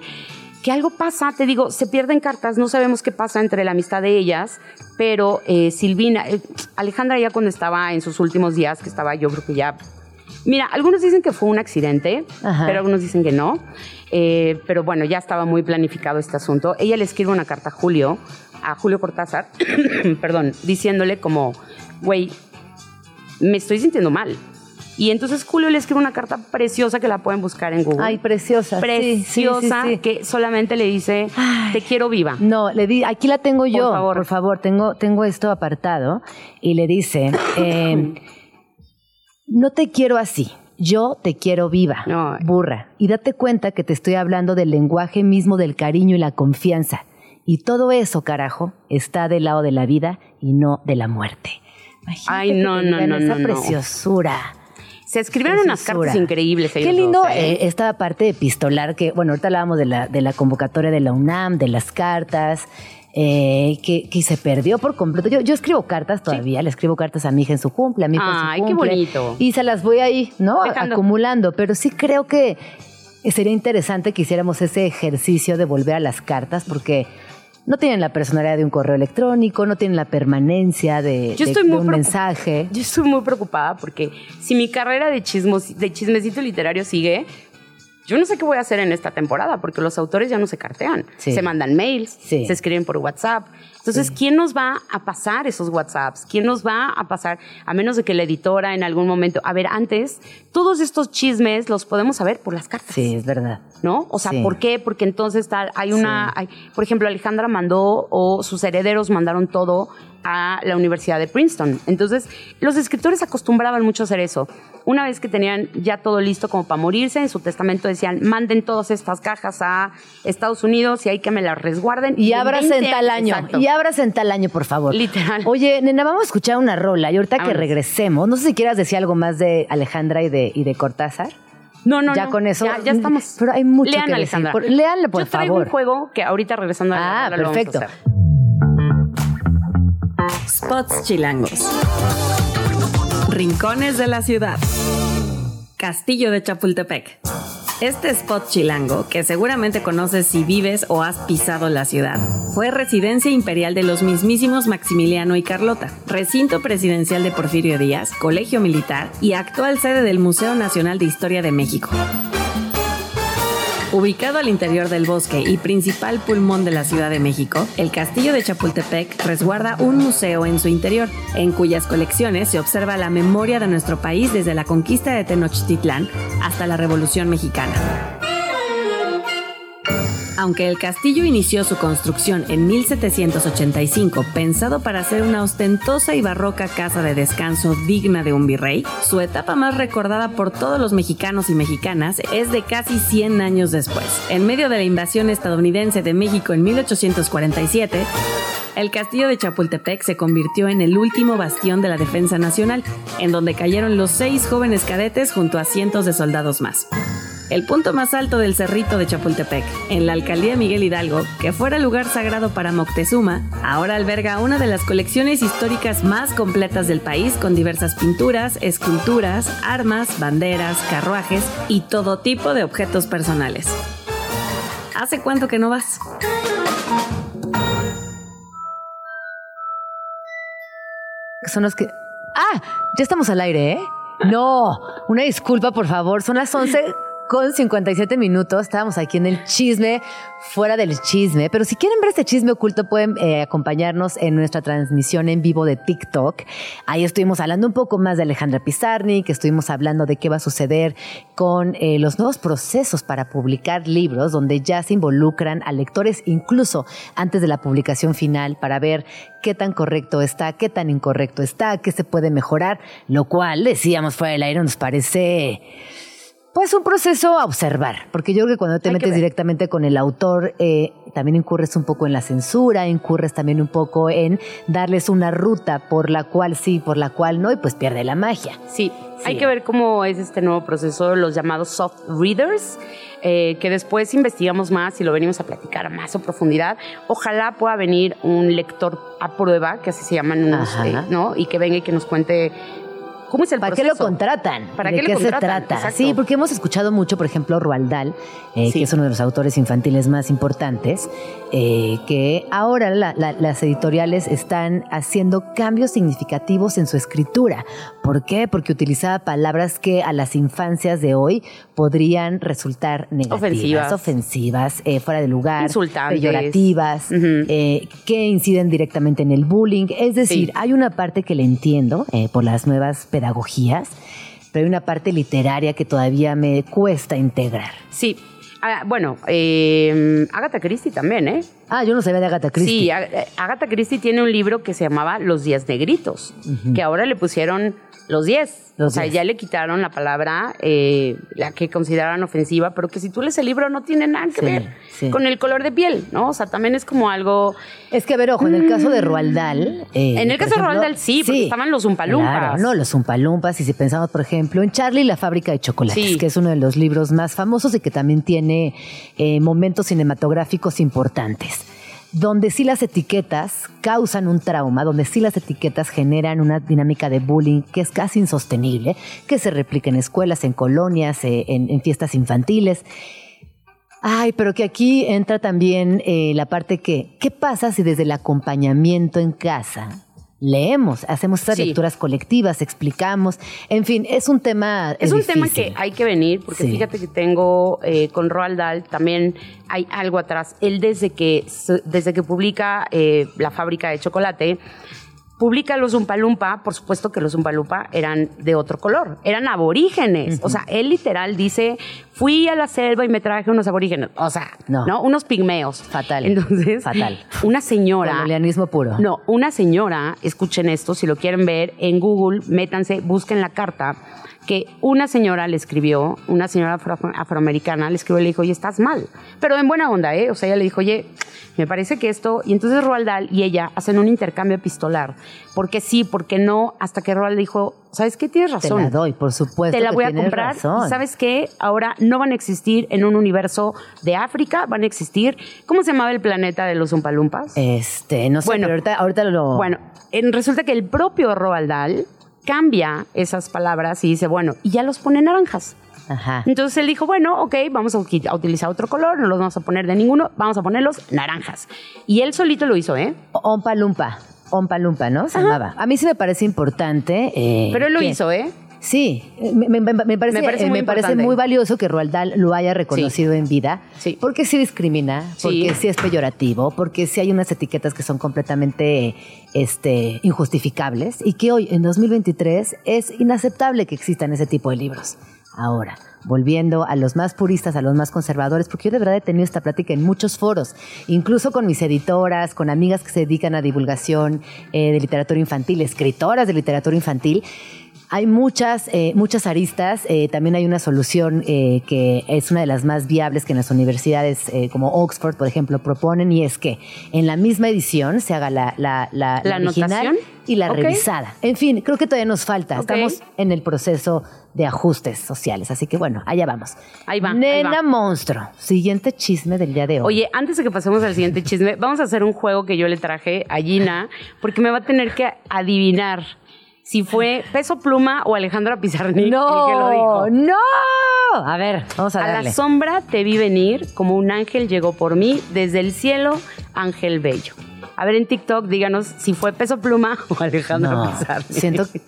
que algo pasa, te digo, se pierden cartas, no sabemos qué pasa entre la amistad de ellas, pero eh, Silvina, eh, Alejandra ya cuando estaba en sus últimos días, que estaba yo creo que ya... Mira, algunos dicen que fue un accidente, Ajá. pero algunos dicen que no. Eh, pero bueno, ya estaba muy planificado este asunto. Ella le escribe una carta a Julio, a Julio Cortázar, perdón, diciéndole como, güey, me estoy sintiendo mal. Y entonces Julio le escribe una carta preciosa que la pueden buscar en Google. Ay, preciosa. sí, sí, sí, preciosa sí. que solamente le dice Ay. te quiero viva. No, le di, aquí la tengo yo. Por favor. Por favor, tengo, tengo esto apartado. Y le dice, eh, no te quiero así. Yo te quiero viva, No. burra. Y date cuenta que te estoy hablando del lenguaje mismo del cariño y la confianza. Y todo eso, carajo, está del lado de la vida y no de la muerte. Imagínate Ay, que no, te no, no, esa no, no. Se escribieron unas cartas increíbles ellos Qué lindo dos, ¿eh? eh, esta parte epistolar que, bueno, ahorita hablábamos de la, de la convocatoria de la UNAM, de las cartas, eh, que, que se perdió por completo. Yo, yo escribo cartas todavía, le escribo cartas a mi hija en su cumple, a mi en su Ay, qué cumple. bonito. Y se las voy ahí, ¿no? Dejando. Acumulando. Pero sí creo que sería interesante que hiciéramos ese ejercicio de volver a las cartas porque no tienen la personalidad de un correo electrónico, no tienen la permanencia de, Yo de- estoy de muy un mensaje. Yo estoy muy preocupada porque si mi carrera de, chismos, de chismecito literario sigue, yo no sé qué voy a hacer en esta temporada, porque los autores ya no se cartean. Sí. Se mandan mails, Sí. se escriben por WhatsApp. Entonces, ¿quién nos va a pasar esos WhatsApps? ¿Quién nos va a pasar? A menos de que la editora en algún momento. A ver, antes, todos estos chismes los podemos saber por las cartas. Sí, es verdad. ¿no? O sea, Sí. ¿por qué? Porque entonces tal, hay una, hay- por ejemplo, Alejandra mandó o sus herederos mandaron todo a la Universidad de Princeton. Entonces, los escritores acostumbraban mucho a hacer eso. Una vez que tenían ya todo listo como para morirse, en su testamento decían, manden todas estas cajas a Estados Unidos y hay que me las resguarden. Y abras en 20 tal año. Exacto. Y abras en tal año, por favor. Literal. Oye, nena, vamos a escuchar una rola. Y ahorita que regresemos, no sé si quieras decir algo más de Alejandra y de, y de Cortázar. No, no, Ya no. con eso- Ya, ya estamos. Pero hay mucho Lean, que decir. Alejandra. Por- léanle, por Yo traigo favor. un juego que ahorita regresando a la Ah, rola lo vamos a perfecto. hacer. Spots chilangos. Rincones de la ciudad. Castillo de Chapultepec. Este spot chilango, que seguramente conoces si vives o has pisado la ciudad, fue residencia imperial de los mismísimos Maximiliano y Carlota, recinto presidencial de Porfirio Díaz, colegio militar y actual sede del Museo Nacional de Historia de México. Ubicado al interior del bosque y principal pulmón de la Ciudad de México, el Castillo de Chapultepec resguarda un museo en su interior, en cuyas colecciones se observa la memoria de nuestro país desde la conquista de Tenochtitlán hasta la Revolución Mexicana. Aunque el castillo inició su construcción en 1785 pensado para ser una ostentosa y barroca casa de descanso digna de un virrey, su etapa más recordada por todos los mexicanos y mexicanas es de casi 100 años después. En medio de la invasión estadounidense de México en 1847, el castillo de Chapultepec se convirtió en el último bastión de la defensa nacional, en donde cayeron los seis jóvenes cadetes junto a cientos de soldados más. El punto más alto del cerrito de Chapultepec, en la alcaldía Miguel Hidalgo, que fuera lugar sagrado para Moctezuma, ahora alberga una de las colecciones históricas más completas del país con diversas pinturas, esculturas, armas, banderas, carruajes y todo tipo de objetos personales. ¿Hace cuánto que no vas? Son los que. ¡Ah! Ya estamos al aire, ¿eh? No, una disculpa, por favor. Son las 11 con 57 minutos. Estábamos aquí en el chisme, fuera del chisme. Pero si quieren ver este chisme oculto, pueden eh, acompañarnos en nuestra transmisión en vivo de TikTok. Ahí estuvimos hablando un poco más de Alejandra Pizarnik, estuvimos hablando de qué va a suceder con eh, los nuevos procesos para publicar libros, donde ya se involucran a lectores incluso antes de la publicación final para ver qué tan correcto está, qué tan incorrecto está, qué se puede mejorar, lo cual, decíamos fuera del aire, nos parece pues un proceso a observar, porque yo creo que cuando te Hay metes directamente con el autor, eh, también incurres un poco en la censura, incurres también un poco en darles una ruta por la cual sí, por la cual no, y pues pierde la magia. Sí, Sí. hay que ver cómo es este nuevo proceso, los llamados soft readers, eh, que después investigamos más y lo venimos a platicar a más a profundidad. Ojalá pueda venir un lector a prueba, que así se llaman unos, eh, ¿no? Y que venga y que nos cuente cómo es el ¿Para qué lo contratan? ¿Para ¿De qué qué lo se trata? Exacto. Sí, porque hemos escuchado mucho, por ejemplo, Roald Dahl, eh, Sí. que es uno de los autores infantiles más importantes, eh, que ahora la- la- las editoriales están haciendo cambios significativos en su escritura. ¿Por qué? Porque utilizaba palabras que a las infancias de hoy podrían resultar negativas, Ofensivas. ofensivas, eh, fuera de lugar, Insultantes. peyorativas, que inciden directamente en el bullying. Es decir, Sí. hay una parte que le entiendo por las nuevas pedagogías, pero hay una parte literaria que todavía me cuesta integrar. Sí. Ah, bueno, eh, Agatha Christie también, ¿eh? Ah, yo no sabía de Agatha Christie. Sí, Ag- eh, Agatha Christie tiene un libro que se llamaba Los Días Negritos, que ahora le pusieron los 10. Los o sea, 10. ya le quitaron la palabra, eh, la que consideraran ofensiva, pero que si tú lees el libro no tiene nada que Sí, ver sí. con el color de piel, ¿no? O sea, también es como algo... Es que, a ver, ojo, en el caso de Roald Dahl... eh, Mm. En el caso de Roald Dahl sí, porque estaban los Umpalumpas. Claro, no, los Umpalumpas. Y si pensamos, por ejemplo, en Charlie y la fábrica de chocolates, Sí. que es uno de los libros más famosos y que también tiene eh, momentos cinematográficos importantes. Donde sí las etiquetas causan un trauma, donde sí las etiquetas generan una dinámica de bullying que es casi insostenible, que se replica en escuelas, en colonias, eh, en- fiestas infantiles. Ay, pero que aquí entra también eh, la parte que, ¿qué pasa si desde el acompañamiento en casa leemos, hacemos estas Sí. lecturas colectivas, explicamos. En fin, es un tema. Es un tema que hay que venir, porque Sí. fíjate que tengo eh, con Roald Dahl también hay algo atrás. Él desde que, desde que publica eh, La fábrica de chocolate, publica los Umpalumpa, por supuesto que los Umpalumpa eran de otro color, eran aborígenes. O sea, él literal dice, fui a la selva y me traje unos aborígenes. O sea, No. no, unos pigmeos. Fatal. Entonces, Fatal. una señora... Colonialismo puro. No, una señora, escuchen esto, si lo quieren ver, en Google, métanse, busquen la carta que una señora le escribió, una señora afro- afroamericana le escribió y le dijo, oye, estás mal. Pero en buena onda, ¿eh? O sea, ella le dijo, oye, me parece que esto... Y entonces Roald Dahl y ella hacen un intercambio epistolar. Porque sí, porque no, hasta que Roald dijo, ¿sabes qué? Tienes Te razón la doy, por supuesto. te la que voy a comprar. razón. ¿Sabes qué? Ahora no van a existir en un universo de África, van a existir. ¿Cómo se llamaba el planeta de los Umpalumpas? Este, no sé, Bueno. pero ahorita, ahorita lo. Bueno, en- resulta que el propio Roald Dahl cambia esas palabras y dice, bueno, y ya los pone naranjas. Ajá. Entonces él dijo, bueno, ok, vamos a, uti- a utilizar otro color, no los vamos a poner de ninguno, vamos a ponerlos naranjas. Y él solito lo hizo, ¿eh? Ompa Lumpa. Ompa Lumpa, ¿no? Se llamaba. A mí sí me parece importante. eh, Pero él lo que- hizo, ¿eh? Sí, me, me- me- parece, Me parece eh, muy parece valioso que Roald Dahl lo haya reconocido en vida, Sí. porque sí discrimina, Sí. porque sí es peyorativo, porque sí hay unas etiquetas que son completamente este, injustificables y que hoy, en 2023, es inaceptable que existan ese tipo de libros. Ahora, volviendo a los más puristas, a los más conservadores, porque yo de verdad he tenido esta plática en muchos foros, incluso con mis editoras, con amigas que se dedican a divulgación eh, de literatura infantil, escritoras de literatura infantil, hay muchas, eh, muchas aristas. eh, también hay una solución eh, que es una de las más viables que en las universidades eh, como Oxford, por ejemplo, proponen y es que en la misma edición se haga la, la, la, ¿La original y la revisada. En fin, creo que todavía nos falta. Estamos en el proceso de ajustes sociales. Así que bueno, allá vamos. Ahí va, ahí Nena va. monstruo. Siguiente chisme del día de hoy. Oye, antes de que pasemos al siguiente chisme, vamos a hacer un juego que yo le traje a Gina, porque me va a tener que adivinar si fue Peso Pluma o Alejandra Pizarnik el que lo dijo. no, no. A ver, vamos a A darle. la sombra te vi venir, como un ángel llegó por mí, desde el cielo, ángel bello. A ver, en TikTok, díganos si fue Peso Pluma o Alejandra No, Pizarnik. siento que...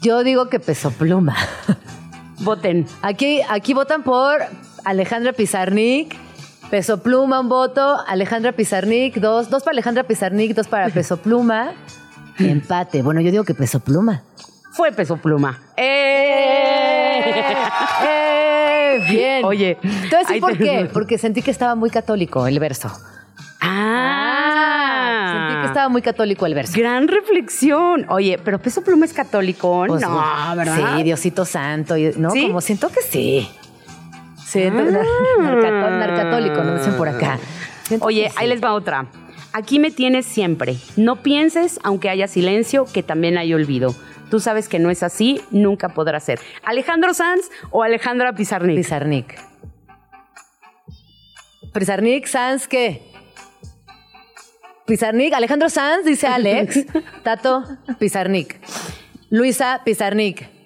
Yo digo que pesó pluma. Voten. Aquí, aquí votan por Alejandra Pizarnik. Peso Pluma, un voto. Alejandra Pizarnik, dos. Dos para Alejandra Pizarnik, dos para Peso Pluma. Empate. Bueno, yo digo que Peso Pluma. Fue Peso Pluma. ¡Eh! ¡Eh! Bien. Oye, Te voy a decir ahí por te- qué. Porque sentí que estaba muy católico el verso. Ah, Sentí que estaba muy católico el verso. Gran reflexión. Oye, pero Peso Pluma es católico. Pues, no, ¿verdad? Sí, Diosito Santo. y- ¿No? ¿Sí? Como siento que sí. Siento, nar- narcató- narcatólico, nos dicen por acá. Siento Oye, sí. ahí les va otra. Aquí me tienes siempre. No pienses, aunque haya silencio, que también hay olvido. Tú sabes que no es así, nunca podrá ser. ¿Alejandro Sanz o Alejandra Pizarnik? Pizarnik. Pizarnik, Sanz, ¿qué? Pizarnik, Alejandro Sanz, dice Alex. Tato, Pizarnik. Luisa, Pizarnik.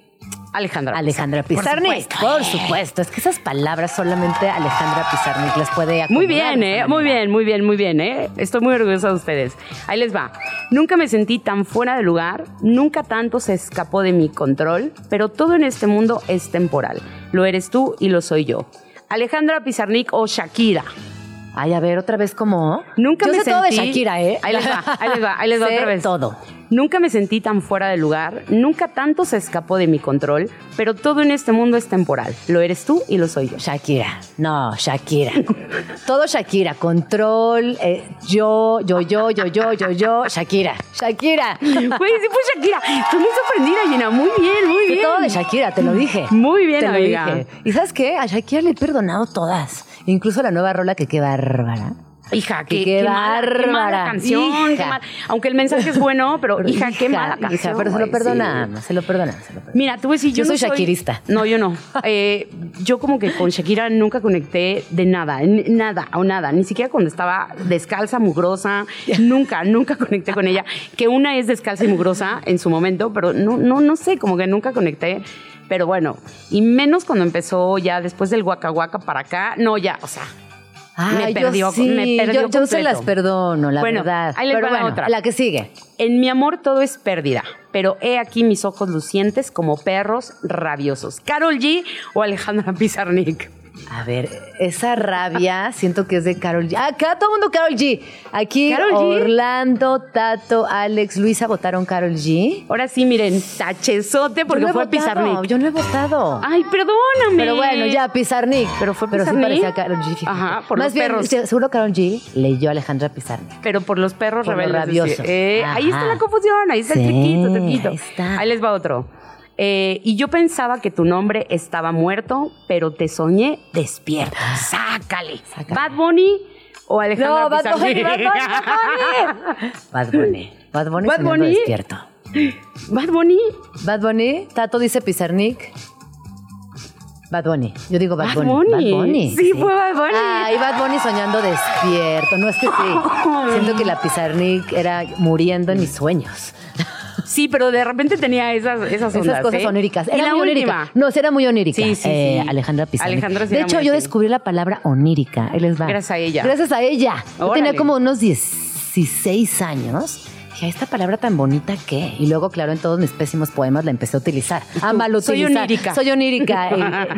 Alejandra. Alejandra Pizarnik. Por supuesto. Es que esas palabras solamente Alejandra Pizarnik las puede Muy acomodar bien, de ¿eh? Muy bien, muy bien, muy bien, ¿eh? Estoy muy orgullosa de ustedes. Ahí les va. Nunca me sentí tan fuera de lugar, nunca tanto se escapó de mi control, pero todo en este mundo es temporal. Lo eres tú y lo soy yo. Alejandra Pizarnik o Shakira. Ay, a ver, otra vez como. Nunca Yo me sé todo de sentí- Shakira, ¿eh? Ahí les va, ahí les va, ahí les va Sé otra vez. todo. Nunca me sentí tan fuera de lugar, nunca tanto se escapó de mi control, pero todo en este mundo es temporal. Lo eres tú y lo soy yo. Shakira. No, Shakira. Todo Shakira. Control, eh, yo, yo, yo, yo, yo, yo, yo. Shakira. Shakira. Güey, sí fue Shakira. Estoy muy sorprendida, Gina. Muy bien, muy Fue bien. todo de Shakira, te lo dije. Muy bien, te lo amiga. dije. ¿Y sabes qué? A Shakira le he perdonado todas. Incluso la nueva rola que qué bárbara. Hija, Que qué, qué qué mala, qué mala bárbara. canción. qué Hija. mal- Aunque el mensaje es bueno, pero, Pero, hija, qué mala hija, canción. pero se lo perdonamos, sí. se lo perdonamos, perdonamos. Mira, tú ves, si yo, Yo no soy shakirista. No, yo no. Eh, yo como que con Shakira nunca conecté de nada, nada o nada. Ni siquiera cuando estaba descalza, mugrosa. Nunca, nunca conecté con ella. Que una es descalza y mugrosa en su momento, pero no, no, no sé, como que nunca conecté. Pero bueno, y menos cuando empezó ya después del Waka Waka para acá. No, ya, o sea, Ay, me perdió, yo sí, me perdió yo, yo se las perdono, la Bueno, verdad. ahí les Pero bueno, otra. La que sigue. En mi amor todo es pérdida, pero he aquí mis ojos lucientes como perros rabiosos. ¿Carol G o Alejandra Pizarnik? A ver, esa rabia siento que es de Carol G. Acá todo el mundo Carol G. Aquí ¿Karol G? Orlando, Tato, Alex, Luisa votaron Carol G. Ahora sí, miren, tachezote porque Yo no he fue votado, Pizarnik. Yo no he votado. Ay, perdóname. Pero bueno, ya, Pizarnik. Pero fue Pero sí parecía Carol G. fíjate. Ajá, por Más los bien, perros. seguro Carol G leyó a Alejandra Pizarnik. Pero por los perros Por los rebeldes. rabiosos. Eh, ahí está la confusión, ahí está Sí, el truquito, truquito. ahí está. Ahí les va otro. Eh, y yo pensaba que tu nombre estaba muerto, pero te soñé despierto. Sácale. Sácale. ¿Bad Bunny o Alejandra No, Bad Bunny? Bad Bunny, Bad Bunny. Bad Bunny Bad soñando Bunny. despierto. Bad Bunny. Bad Bunny, Tato dice Pizarnik. Bad Bunny. Yo digo Bad, Bad Bunny. Bunny. Bad Bunny. Sí, fue Bad Bunny. Ay, Bad Bunny soñando despierto. No es que sí. Siento que la Pizarnik era muriendo en mis sueños. Sí, pero de repente tenía esas, esas, Esas cosas ¿eh? oníricas. Y Era la muy última. onírica. No, era muy onírica. Sí, sí, eh, sí. Alejandra sí de hecho, yo descubrí la palabra onírica. Él les va. Gracias a ella. Gracias a ella. Yo tenía como unos 16 años. Dije, esta palabra tan bonita, ¿qué? Y luego, claro, en todos mis pésimos poemas la empecé a utilizar. A mal Soy onírica. Soy onírica. eh,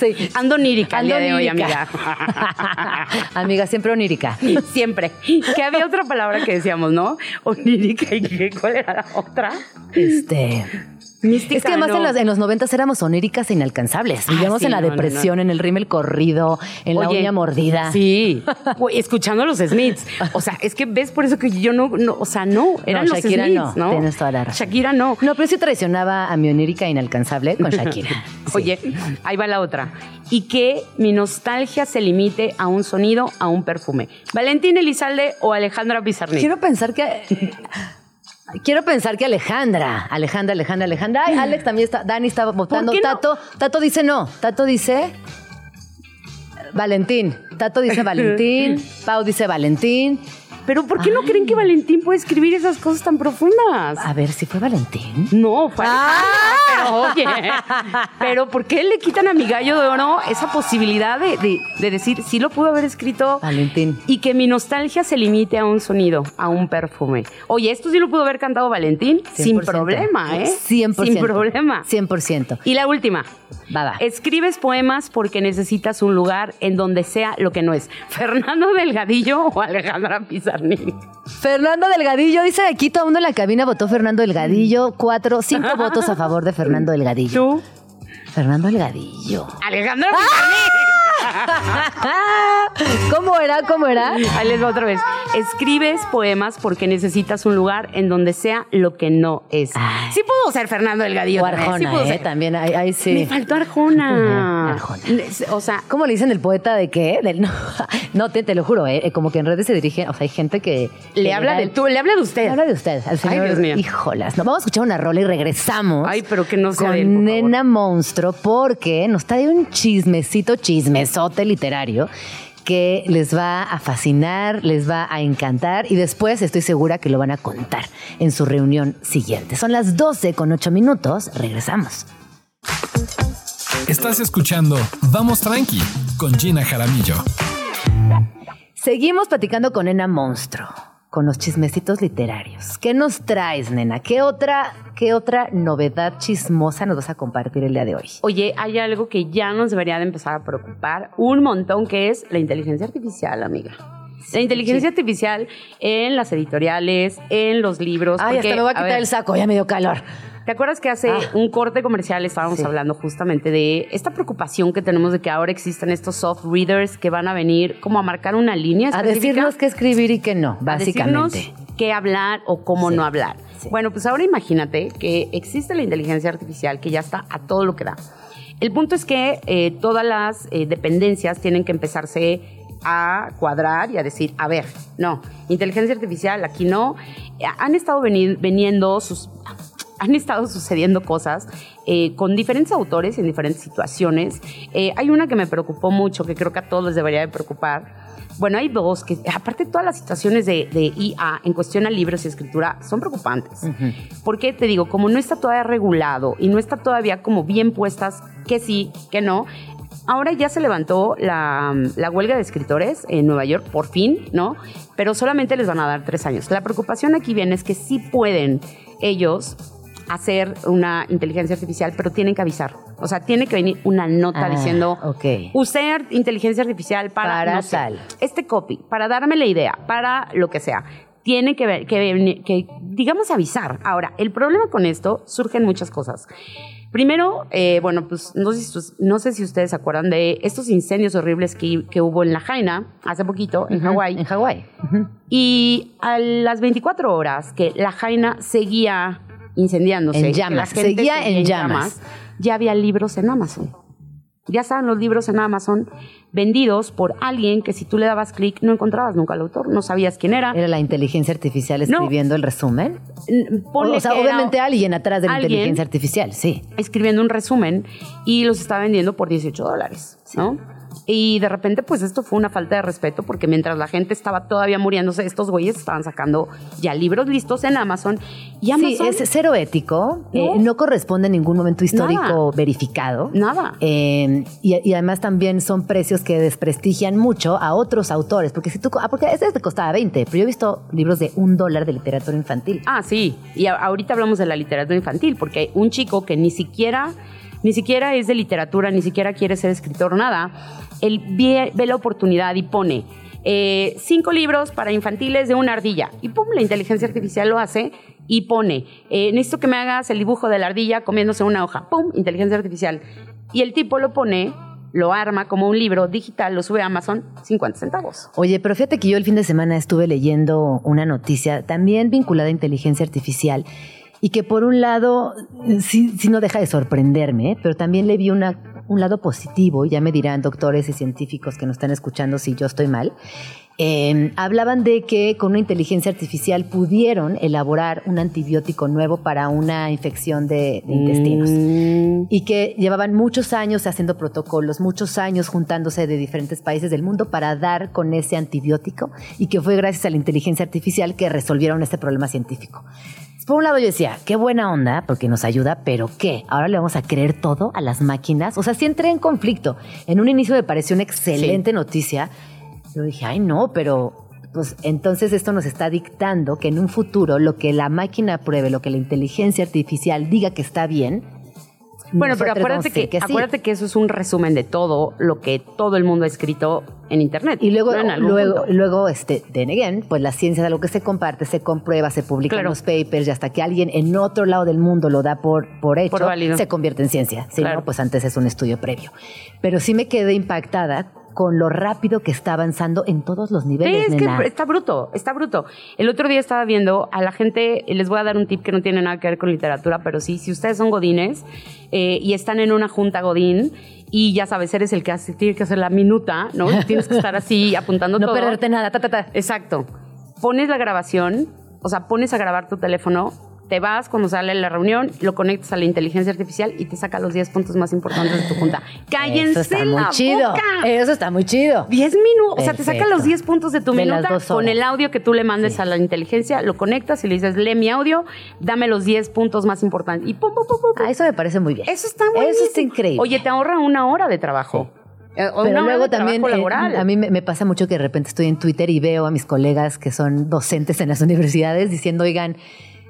eh. Ando onírica el día de hoy, amiga. amiga, siempre onírica. Siempre. Que había otra palabra que decíamos, ¿no? Onírica y ¿qué? ¿cuál era la otra? Este. Mística. Es que además no. en los, en los 90 éramos oníricas e inalcanzables. Ah, Vivíamos sí, en la no, no, depresión, en el rímel corrido, en la uña mordida. Sí. Escuchando a los Smiths. O sea, es que ves por eso que yo no, o sea, no, eran los Shakira Smiths, no, tienes toda la razón. Shakira no. No, pero sí traicionaba a mi onírica inalcanzable con Shakira. Sí. Oye, ahí va la otra. Y que mi nostalgia se limite a un sonido, a un perfume. Valentín Elizalde o Alejandra Pizarnik. Quiero pensar que. Quiero pensar que Alejandra, Alejandra, Alejandra, Alejandra. Ay, Alex también está, Dani estaba votando. no? Tato, Tato dice no. Tato dice Valentín. Tato dice Valentín. Pau dice Valentín. Pero ¿por qué no creen que Valentín puede escribir esas cosas tan profundas? A ver si fue Valentín. No, fue Ah. Pero oye, pero ¿por qué le quitan a mi gallo de oro esa posibilidad de, de- de decir, sí lo pudo haber escrito Valentín. y que mi nostalgia se limite a un sonido, a un perfume? Oye, esto sí lo pudo haber cantado Valentín sin 100%. problema, ¿eh? 100%. Sin problema. 100%. Y la última. Va. Escribes poemas porque necesitas un lugar en donde sea lo que no es. Fernando Delgadillo o Alejandra Pizarnik. Fernando Delgadillo, dice aquí todo mundo en la cabina votó Fernando Delgadillo. Cuatro, cinco votos a favor de Fernando Delgadillo. ¿Tú? Fernando Delgadillo. Alejandra ¡Ah! ¿Cómo era? ¿Cómo era? Ahí les va otra vez. Escribes poemas porque necesitas un lugar en donde sea lo que no es. Ay. Sí pudo ser Fernando Delgadillo. O sí Arjona, ¿eh? También, ahí, ahí sí. Me faltó Arjona. Arjona. O sea, ¿Cómo le dicen el poeta de qué? Del, no, no, te, te lo juro, ¿eh? Como que en redes se dirige, o sea, hay gente que... que le habla de tú, le habla de usted. Le habla de usted, al señor. Dios mío. Híjolas. No, vamos a escuchar una rola y regresamos. Ay, pero que no sea con él, por favor. Nena Monstruo, porque nos trae un chismecito, literario que les va a fascinar, les va a encantar y después estoy segura que lo van a contar en su reunión siguiente. Son las 12 con 8 minutos, regresamos. Estás escuchando Vamos Tranqui con Gina Jaramillo. Seguimos platicando con Nena Monstruo, con los chismecitos literarios. ¿Qué nos traes, nena? ¿Qué otra, qué otra novedad chismosa nos vas a compartir el día de hoy? Oye, hay algo que ya nos debería de empezar a preocupar un montón, que es la inteligencia artificial, amiga. La inteligencia artificial en las editoriales, en los libros. Ay, porque, hasta me voy a a quitar ver, el saco, ya me dio calor. ¿Te acuerdas que hace Ah. un corte comercial estábamos Sí. hablando justamente de esta preocupación que tenemos de que ahora existen estos soft readers que van a venir como a marcar una línea A decirnos qué escribir y qué no, a básicamente. decirnos qué hablar o cómo Sí, no hablar. sí. Bueno, pues ahora imagínate que existe la inteligencia artificial que ya está a todo lo que da. El punto es que eh, todas las eh, dependencias tienen que empezarse a cuadrar y a decir, a ver, no, inteligencia artificial, aquí no. Eh, Han estado veni- veniendo sus... Han estado sucediendo cosas eh, con diferentes autores en diferentes situaciones. Eh, hay una que me preocupó mucho, que creo que a todos les debería de preocupar, bueno, hay dos que, aparte, todas las situaciones de, de IA en cuestión a libros y escritura son preocupantes. Porque te digo, como no está todavía regulado y no está todavía como bien puestas que sí, que no, Ahora ya se levantó la, la huelga de escritores en Nueva York, por fin, ¿no? Pero solamente les van a dar tres años. La preocupación aquí viene es que sí pueden ellos hacer una inteligencia artificial, pero tienen que avisar. O sea, tiene que venir una nota Ah, diciendo, ok. usar inteligencia artificial para, Para no sé, tal. este copy, para darme la idea, para lo que sea. Tiene que, ver- que, venir- que, digamos, avisar. Ahora, el problema con esto surgen muchas cosas. Primero, eh, bueno, pues no sé, si, sus- no sé si ustedes se acuerdan de estos incendios horribles que, que hubo en La Jaina hace poquito, en Hawái. En Hawái. Y a las 24 horas que la Jaina seguía incendiándose, En llamas, la gente seguía en llamas. ya había libros en Amazon. Ya estaban los libros en Amazon vendidos por alguien que si tú le dabas clic no encontrabas nunca al autor, no sabías quién era. Era la inteligencia artificial No. escribiendo el resumen. Ponle o sea, obviamente alguien atrás de la alguien inteligencia artificial, sí. escribiendo un resumen y los estaba vendiendo por 18 dólares, ¿no? Y de repente, pues esto fue una falta de respeto porque mientras la gente estaba todavía muriéndose, estos güeyes estaban sacando ya libros listos en Amazon y Amazon... Sí, es cero ético, No. eh, no corresponde a ningún momento histórico Nada. verificado. Nada. Eh, y, y además también son precios que desprestigian mucho a otros autores, porque si tú, ah, porque este te costaba 20, pero yo he visto libros de un dólar de literatura infantil. Ah, sí. Y a- ahorita hablamos de la literatura infantil, porque un chico que ni siquiera, ni siquiera es de literatura, ni siquiera quiere ser escritor, nada, él ve, la oportunidad y pone eh, cinco libros para infantiles de una ardilla. Y pum, la inteligencia artificial lo hace y pone, eh, necesito que me hagas el dibujo de la ardilla comiéndose una hoja. Pum, inteligencia artificial. Y el tipo lo pone, lo arma como un libro digital, lo sube a Amazon, 50 centavos. Oye, pero fíjate que yo el fin de semana estuve leyendo una noticia también vinculada a inteligencia artificial y que por un lado eh, sí, sí no deja de sorprenderme, pero también le vi una, un lado positivo, ya me dirán doctores y científicos que nos están escuchando si yo estoy mal. Eh, hablaban de que con una inteligencia artificial pudieron elaborar un antibiótico nuevo para una infección de, de intestinos Mm, y que llevaban muchos años haciendo protocolos, muchos años juntándose de diferentes países del mundo para dar con ese antibiótico y que fue gracias a la inteligencia artificial que resolvieron este problema científico. Por un lado yo decía, qué buena onda, porque nos ayuda, pero ¿qué? ¿Ahora le vamos a creer todo a las máquinas? O sea, sí entré en conflicto. En un inicio me pareció una excelente noticia. Yo dije, ay no, pero pues entonces esto nos está dictando que en un futuro lo que la máquina pruebe, lo que la inteligencia artificial diga que está bien, Bueno, pero acuérdate que, sí. acuérdate que eso es un resumen de todo lo que todo el mundo ha escrito en Internet. Y luego, ¿no? Luego, punto. luego, este, then again, pues la ciencia es algo que se comparte, se comprueba, se publica en Claro. los papers y hasta que alguien en otro lado del mundo lo da por, por hecho, Por se convierte en ciencia. Si Claro. no, pues antes es un estudio previo. Pero sí me quedé impactada con lo rápido que está avanzando en todos los Sí, niveles, es nena. que está bruto, está bruto. El otro día estaba viendo a la gente, les voy a dar un tip que no tiene nada que ver con literatura, pero sí, si ustedes son godines eh, y están en una junta godín y ya sabes, eres el que hace, tiene que hacer la minuta, ¿no? Tienes que estar así apuntando no todo. perderte nada, ta, ta, ta. Exacto. Pones la grabación, o sea, pones a grabar tu teléfono, te vas cuando sale la reunión, lo conectas a la inteligencia artificial y te saca los 10 puntos más importantes de tu junta. ¡Cállense Eso está muy la chido. boca! Eso está muy chido. 10 minutos, o sea, te saca los 10 puntos de tu De minuta con el audio que tú le mandes a la inteligencia, lo conectas y le dices, lee mi audio, dame los 10 puntos más importantes. Y pum, pum, pum, pum. Ah, eso me parece muy bien. Eso está muy Eso está increíble. Oye, te ahorra una hora de trabajo. Eh, o Pero luego también eh, a mí me, me pasa mucho que de repente estoy en Twitter y veo a mis colegas que son docentes en las universidades diciendo, oigan,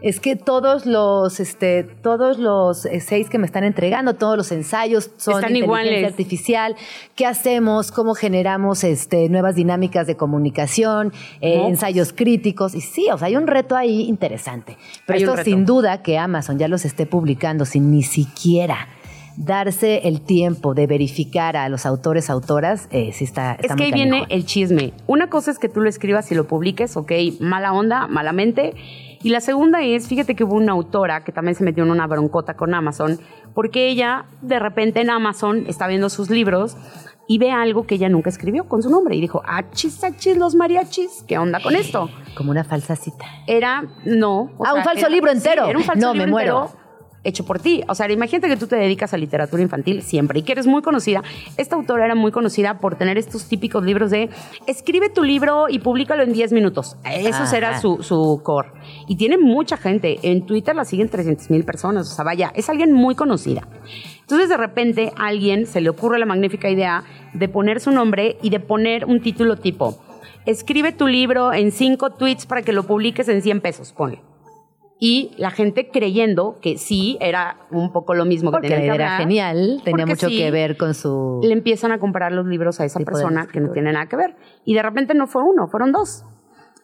es que todos los, este, todos los eh, seis que me están entregando, todos los ensayos son Están de inteligencia iguales. artificial. ¿Qué hacemos? ¿Cómo generamos este, nuevas dinámicas de comunicación? eh, No. ensayos críticos. Y sí, o sea, hay un reto ahí interesante. Pero Hay esto sin duda que Amazon ya los esté publicando sin ni siquiera darse el tiempo de verificar a los autores, autoras, eh, sí está, Es está que ahí viene el chisme. Una cosa es que tú lo escribas y lo publiques, ok, mala onda, malamente. Y la segunda es, fíjate que hubo una autora que también se metió en una broncota con Amazon, porque ella de repente en Amazon está viendo sus libros y ve algo que ella nunca escribió con su nombre y dijo, achis, achis, los mariachis, ¿qué onda con esto? Como una falsa cita. Era, no. o Ah, un falso libro entero. era un falso No, me libro muero. entero hecho por ti. O sea, imagínate que tú te dedicas a literatura infantil siempre y que eres muy conocida. Esta autora era muy conocida por tener estos típicos libros de escribe tu libro y públicalo en 10 minutos. Eso era su, su core. Y tiene mucha gente. En Twitter la siguen 300 mil personas. O sea, vaya, es alguien muy conocida. Entonces de repente a alguien se le ocurre la magnífica idea de poner su nombre y de poner un título tipo, escribe tu libro en cinco tweets para que lo publiques en 100 pesos, ponle. Y la gente creyendo que sí, era un poco lo mismo Porque que tenía que era genial, tenía mucho sí, que ver con su... Le empiezan a comprar los libros a esa persona que no tiene nada que ver. Y de repente no fue uno, fueron dos.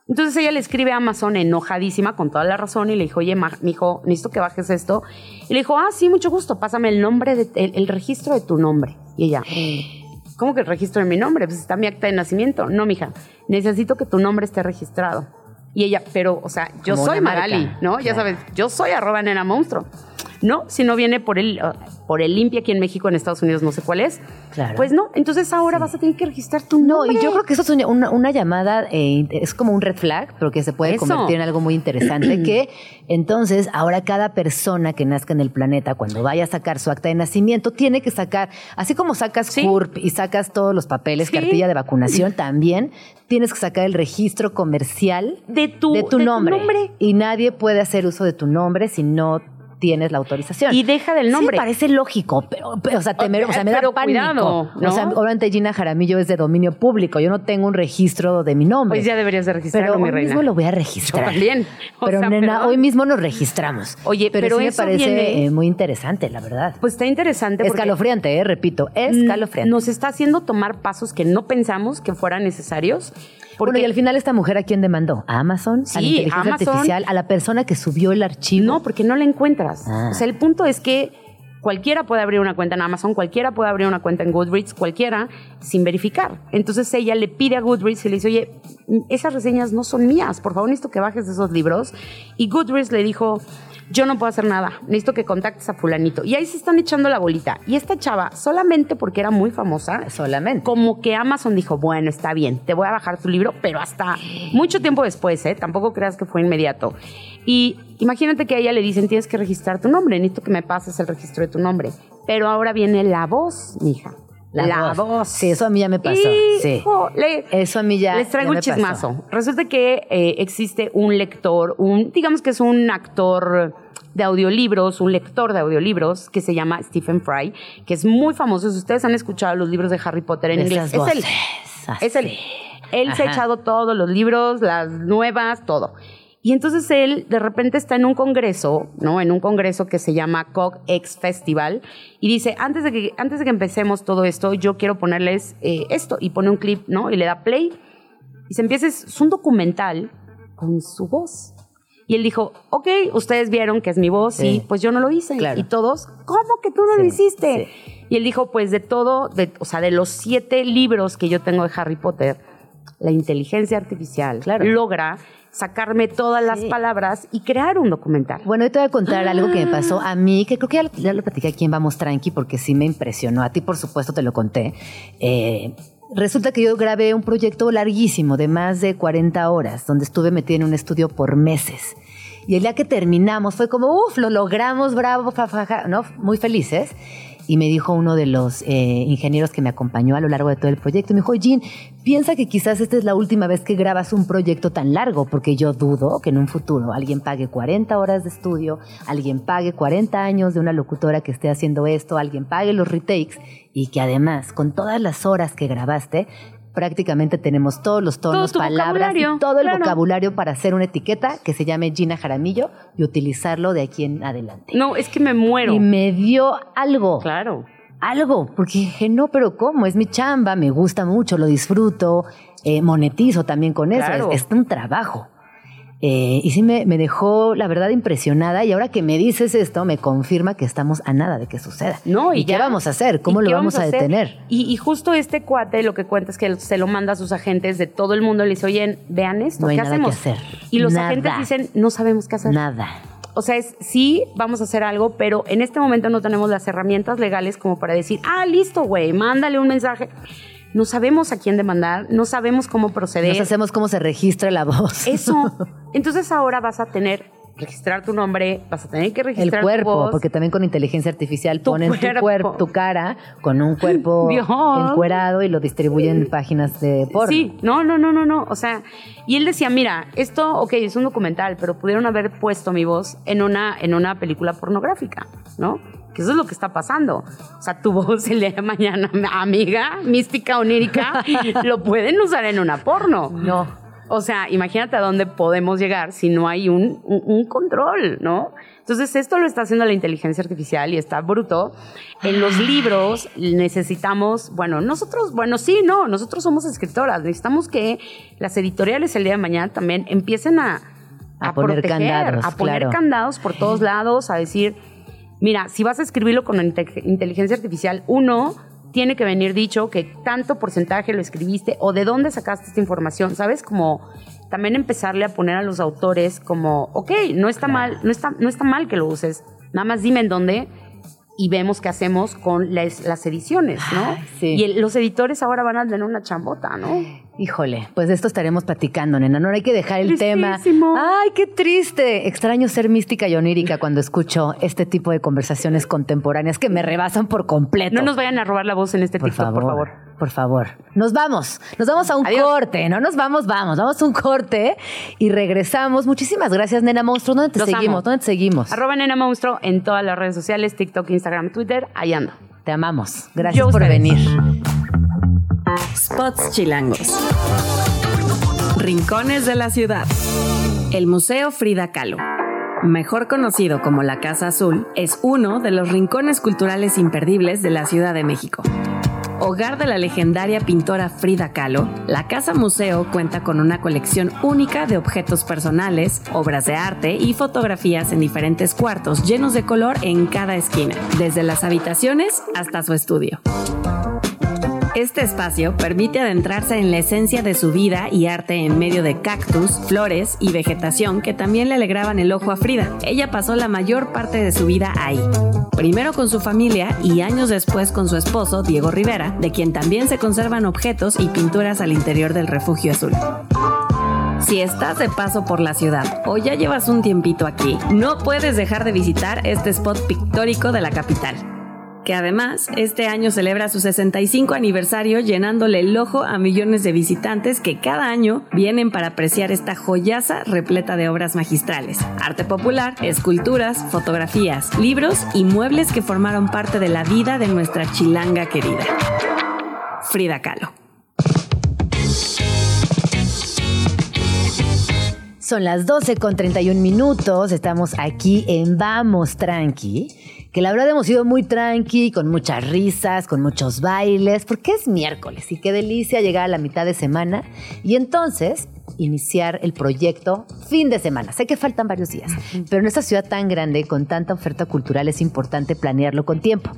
Entonces ella le escribe a Amazon enojadísima, con toda la razón, y le dijo, oye, mijo, necesito que bajes esto. Y le dijo, ah, sí, mucho gusto, pásame el nombre, de, el, el registro de tu nombre. Y ella, ¿cómo que el registro de mi nombre? Pues está mi acta de nacimiento. No, mija, necesito que tu nombre esté registrado. Y ella, pero, o sea, yo Como soy. Magali, ¿no? Ya sabes, yo soy arroba nena monstruo. No, si no viene por el, uh, por el limpia aquí en México, en Estados Unidos, no sé cuál es. Claro. Pues no, entonces ahora vas a tener que registrar tu No, nombre. y yo creo que eso es una, una- llamada, eh, es como un red flag, pero que se puede Eso. convertir en algo muy interesante, que entonces ahora cada persona que nazca en el planeta, cuando vaya a sacar su acta de nacimiento, tiene que sacar, así como sacas Sí. CURP y sacas todos los papeles, Sí. cartilla de vacunación, también tienes que sacar el registro comercial de tu, de tu de nombre. nombre. Y nadie puede hacer uso de tu nombre si no tienes la autorización. Y deja del nombre. Sí, parece lógico, pero, pero, o sea, temer- o sea, me da Pero pánico. cuidado, ¿no? O sea, obviamente Gina Jaramillo es de dominio público. Yo no tengo un registro de mi nombre. Pues ya deberías de registrarlo, pero mi hoy reina. mismo lo voy a registrar. Yo también. O Pero sea, nena, hoy mismo nos registramos. Oye, pero, pero sí me parece viene- eh, muy interesante, la verdad. Pues está interesante porque Escalofriante, eh, repito, escalofriante. nos está haciendo tomar pasos que no pensamos que fueran necesarios. Porque Bueno, y al final esta mujer a quién demandó? ¿A Amazon? ¿A la inteligencia Amazon. artificial? ¿A la persona que subió el archivo? No, porque no la encuentras. Ah. O sea, el punto es que cualquiera puede abrir una cuenta en Amazon, cualquiera puede abrir una cuenta en Goodreads, cualquiera, sin verificar. Entonces ella le pide a Goodreads y le dice, oye, esas reseñas no son mías, por favor necesito que bajes de esos libros. Y Goodreads le dijo, yo no puedo hacer nada, necesito que contactes a fulanito. Y ahí se están echando la bolita. Y esta chava, solamente porque era muy famosa, Solamente. como que Amazon dijo, bueno, está bien, te voy a bajar tu libro, pero hasta mucho tiempo después, ¿eh? Tampoco creas que fue inmediato. Y imagínate que a ella le dicen, tienes que registrar tu nombre, necesito que me pases el registro de tu nombre. Pero ahora viene la voz, mija. La, voz. Sí, eso a mí ya me pasó. Sí. Híjole. Eso a mí ya. Les traigo ya un pasó. chismazo. Resulta que eh, existe un lector, un, digamos que es un actor de audiolibros, un lector de audiolibros que se llama Stephen Fry, que es muy famoso. Si ustedes han escuchado los libros de Harry Potter en inglés, es él. Es él. Él se ha echado todos los libros, las nuevas, todo. Y entonces él de repente está en un congreso, ¿no? En un congreso que se llama Cog X Festival y dice, antes de que, antes de que empecemos todo esto, yo quiero ponerles eh, esto y pone un clip, ¿no? Y le da play y se empieza, es un documental con su voz. Y él dijo, ok, ustedes vieron que es mi voz, Sí. y pues yo no lo hice. Claro. Y todos, ¿cómo que tú no lo Sí, hiciste? Y él dijo, pues de todo, de, o sea, de los siete libros que yo tengo de Harry Potter, la inteligencia artificial Claro. logra sacarme todas las Sí. palabras y crear un documental. Bueno, hoy te voy a contar algo que me pasó a mí, que creo que ya lo, ya lo platiqué aquí en Vamos Tranqui, porque sí me impresionó. A ti, por supuesto, te lo conté. Eh, resulta que yo grabé un proyecto larguísimo de más de 40 horas, donde estuve metida en un estudio por meses. Y el día que terminamos fue como, uff, lo logramos, bravo, fa, fa, ja", ¿no? Muy felices. Y me dijo uno de los eh, ingenieros que me acompañó a lo largo de todo el proyecto, me dijo, Jean, piensa que quizás esta es la última vez que grabas un proyecto tan largo, porque yo dudo que en un futuro alguien pague 40 horas de estudio, alguien pague 40 años de una locutora que esté haciendo esto, alguien pague los retakes y que además, con todas las horas que grabaste, prácticamente tenemos todos los tonos, palabras y todo el claro. vocabulario para hacer una etiqueta que se llame Gina Jaramillo y utilizarlo de aquí en adelante. No, es que me muero. Y me dio algo. Claro. Algo, porque dije, no, pero ¿cómo? Es mi chamba, me gusta mucho, lo disfruto, eh, monetizo también con eso, Claro. es, es un trabajo. Eh, y sí me, me dejó, la verdad, impresionada. Y ahora que me dices esto, me confirma que estamos a nada de que suceda. No, y qué ya. vamos a hacer? ¿Cómo ¿Y lo qué vamos, a hacer? detener? Y, y justo este cuate lo que cuenta es que se lo manda a sus agentes de todo el mundo. Le dice, oye, vean esto, No hay ¿qué nada que hacemos? hacer. Y los Nada. agentes dicen, no sabemos qué hacer. Nada. O sea, es sí, vamos a hacer algo, pero en este momento no tenemos las herramientas legales como para decir, ah, listo, güey, mándale un mensaje. No sabemos a quién demandar, no sabemos cómo proceder. Nos hacemos cómo se registra la voz. Eso. Entonces ahora vas a tener registrar tu nombre, vas a tener que El registrar tu cuerpo, voz. porque también con inteligencia artificial Tu ponen cuerpo. tu cuerpo, tu cara con un cuerpo Dios. encuerado y lo distribuyen en páginas de porno. Sí, no, no, no, no, no. O sea, y él decía, mira, esto, ok, es un documental, pero pudieron haber puesto mi voz en una, en una película pornográfica, ¿no? Eso es lo que está pasando. O sea, tu voz el día de mañana, amiga, mística, onírica, lo pueden usar en una porno. No. O sea, imagínate a dónde podemos llegar si no hay un, un- un control, ¿no? Entonces, esto lo está haciendo la inteligencia artificial y está bruto. En los libros necesitamos, bueno, nosotros, bueno, sí, no, nosotros somos escritoras. Necesitamos que las editoriales el día de mañana también empiecen a, A poner candados, a poner claro. candados por todos lados, a decir, mira, si vas a escribirlo con inte- inteligencia artificial, uno, tiene que venir dicho que tanto porcentaje lo escribiste o de dónde sacaste esta información, ¿sabes? Como también empezarle a poner a los autores como, ok, no está mal, no está, no está mal que lo uses, nada más dime en dónde y vemos qué hacemos con las, las ediciones, ¿no? Sí. Y el- los editores ahora van a tener una chambota, ¿no? Híjole, pues de esto estaremos platicando, nena. No hay que dejar el tema. Ay, qué triste. Extraño ser mística y onírica cuando escucho este tipo de conversaciones contemporáneas que me rebasan por completo. No nos vayan a robar la voz en este por TikTok, favor, por favor. Por favor. Nos vamos. Nos vamos a un Adiós. corte. No nos vamos, vamos. Vamos a un corte y regresamos. Muchísimas gracias, nena monstruo. ¿Dónde te Los seguimos? amo. ¿Dónde te seguimos? Arroba Nena Monstruo en todas las redes sociales, TikTok, Instagram, Twitter, ahí ando. Te amamos. Gracias Yo por ustedes. venir. Spots chilangos. Rincones de la ciudad. El Museo Frida Kahlo. Mejor conocido como la Casa Azul, es uno de los rincones culturales imperdibles de la Ciudad de México. Hogar de la legendaria pintora Frida Kahlo, la Casa Museo cuenta con una colección única de objetos personales, obras de arte y fotografías en diferentes cuartos llenos de color en cada esquina, desde las habitaciones hasta su estudio. Este espacio permite adentrarse en la esencia de su vida y arte en medio de cactus, flores y vegetación que también le alegraban el ojo a Frida. Ella pasó la mayor parte de su vida ahí. Primero con su familia y años después con su esposo, Diego Rivera, de quien también se conservan objetos y pinturas al interior del refugio azul. Si estás de paso por la ciudad o ya llevas un tiempito aquí, no puedes dejar de visitar este spot pictórico de la capital que además este año celebra su 65 aniversario llenándole el ojo a millones de visitantes que cada año vienen para apreciar esta joyaza repleta de obras magistrales, arte popular, esculturas, fotografías, libros y muebles que formaron parte de la vida de nuestra chilanga querida. Frida Kahlo. Son las 12 con 31 minutos. Estamos aquí en Vamos Tranqui. Que la verdad hemos ido muy tranqui, con muchas risas, con muchos bailes, porque es miércoles y qué delicia llegar a la mitad de semana y entonces iniciar el proyecto fin de semana. Sé que faltan varios días, pero en esta ciudad tan grande, con tanta oferta cultural, es importante planearlo con tiempo.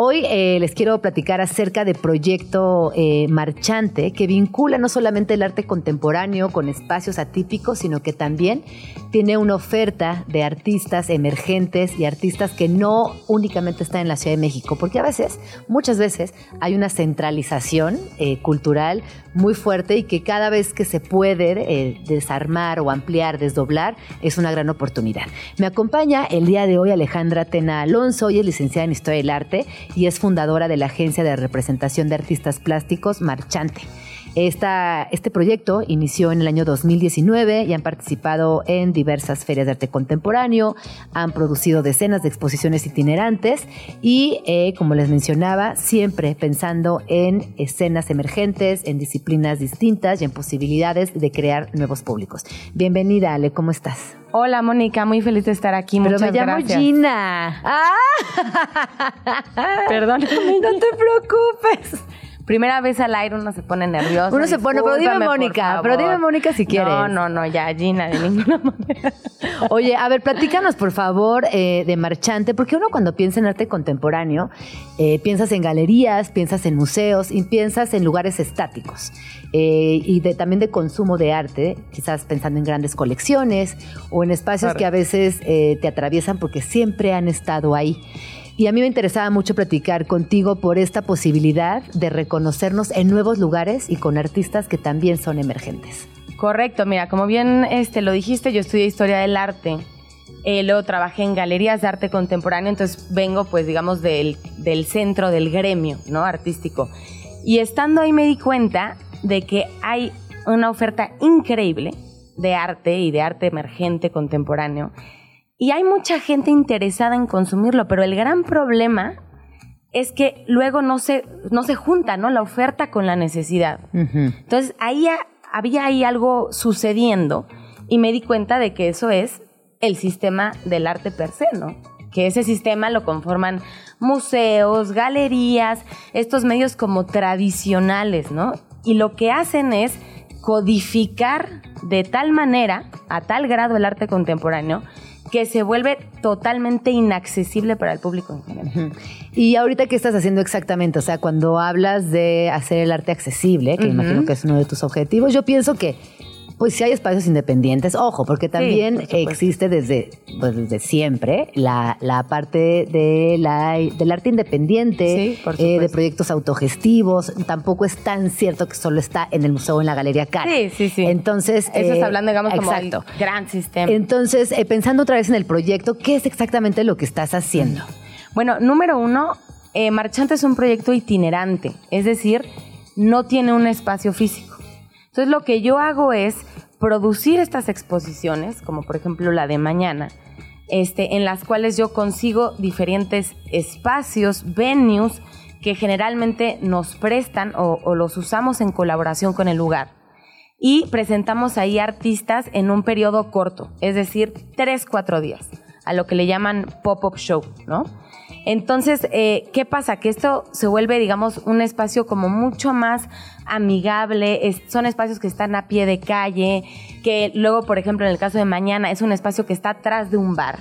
Hoy eh, les quiero platicar acerca de proyecto eh, marchante que vincula no solamente el arte contemporáneo con espacios atípicos, sino que también tiene una oferta de artistas emergentes y artistas que no únicamente están en la Ciudad de México, porque a veces, muchas veces, hay una centralización eh, cultural muy fuerte y que cada vez que se puede desarmar o ampliar, desdoblar, es una gran oportunidad. Me acompaña el día de hoy Alejandra Tena Alonso, ella es licenciada en Historia del Arte y es fundadora de la Agencia de Representación de Artistas Plásticos Marchante. Esta, este proyecto inició en el año 2019 y han participado en diversas ferias de arte contemporáneo, han producido decenas de exposiciones itinerantes y, eh, como les mencionaba, siempre pensando en escenas emergentes, en disciplinas distintas y en posibilidades de crear nuevos públicos. Bienvenida, Ale, ¿cómo estás? Hola, Mónica, muy feliz de estar aquí. Pero Muchas me llamo gracias. Gina. ¡Ah! Perdóname. No te preocupes. Primera vez al aire uno se pone nervioso. Uno se pone, pero dime Mónica, pero dime Mónica si quieres. No, no, no, ya, Gina, de ninguna manera. Oye, a ver, platícanos por favor eh, de Marchante, porque uno cuando piensa en arte contemporáneo, eh, piensas en galerías, piensas en museos y piensas en lugares estáticos eh, y de, también de consumo de arte, quizás pensando en grandes colecciones o en espacios que a veces eh, te atraviesan porque siempre han estado ahí. Y a mí me interesaba mucho platicar contigo por esta posibilidad de reconocernos en nuevos lugares y con artistas que también son emergentes. Correcto, mira, como bien este, lo dijiste, yo estudié historia del arte. Eh, luego trabajé en galerías de arte contemporáneo, entonces vengo, pues, digamos, del, del centro del gremio, ¿no? Artístico. Y estando ahí me di cuenta de que hay una oferta increíble de arte y de arte emergente contemporáneo Y hay mucha gente interesada en consumirlo, pero el gran problema es que luego no se, no se junta, ¿no? La oferta con la necesidad. Entonces, ahí ha- había ahí algo sucediendo y me di cuenta de que eso es el sistema del arte per se, ¿no? Que ese sistema lo conforman museos, galerías, estos medios como tradicionales, ¿no? Y lo que hacen es codificar de tal manera, a tal grado el arte contemporáneo, que se vuelve totalmente inaccesible para el público en general. Y ahorita, ¿qué estás haciendo exactamente? O sea, cuando hablas de hacer el arte accesible, que imagino que es uno de tus objetivos, yo pienso que, pues si hay espacios independientes, ojo, porque también existe desde, pues, desde siempre la, la parte de la, del arte independiente, Sí, eh, de proyectos autogestivos. Tampoco es tan cierto que solo está en el museo o en la galería Cara. Sí, sí, sí. Entonces, Eso eh, está hablando, digamos, como exacto. el gran sistema. Entonces, eh, pensando otra vez en el proyecto, ¿qué es exactamente lo que estás haciendo? Bueno, número uno, eh, Marchante es un proyecto itinerante, es decir, no tiene un espacio físico. Entonces lo que yo hago es producir estas exposiciones, como por ejemplo la de mañana, este, en las cuales yo consigo diferentes espacios, venues, que generalmente nos prestan o, o los usamos en colaboración con el lugar. Y presentamos ahí artistas en un periodo corto, es decir, tres, cuatro días, a lo que le llaman pop-up show, ¿no? Entonces, eh, ¿qué pasa? Que esto se vuelve, digamos, un espacio como mucho más amigable, es- son espacios que están a pie de calle, que luego, por ejemplo, en el caso de mañana, es un espacio que está atrás de un bar.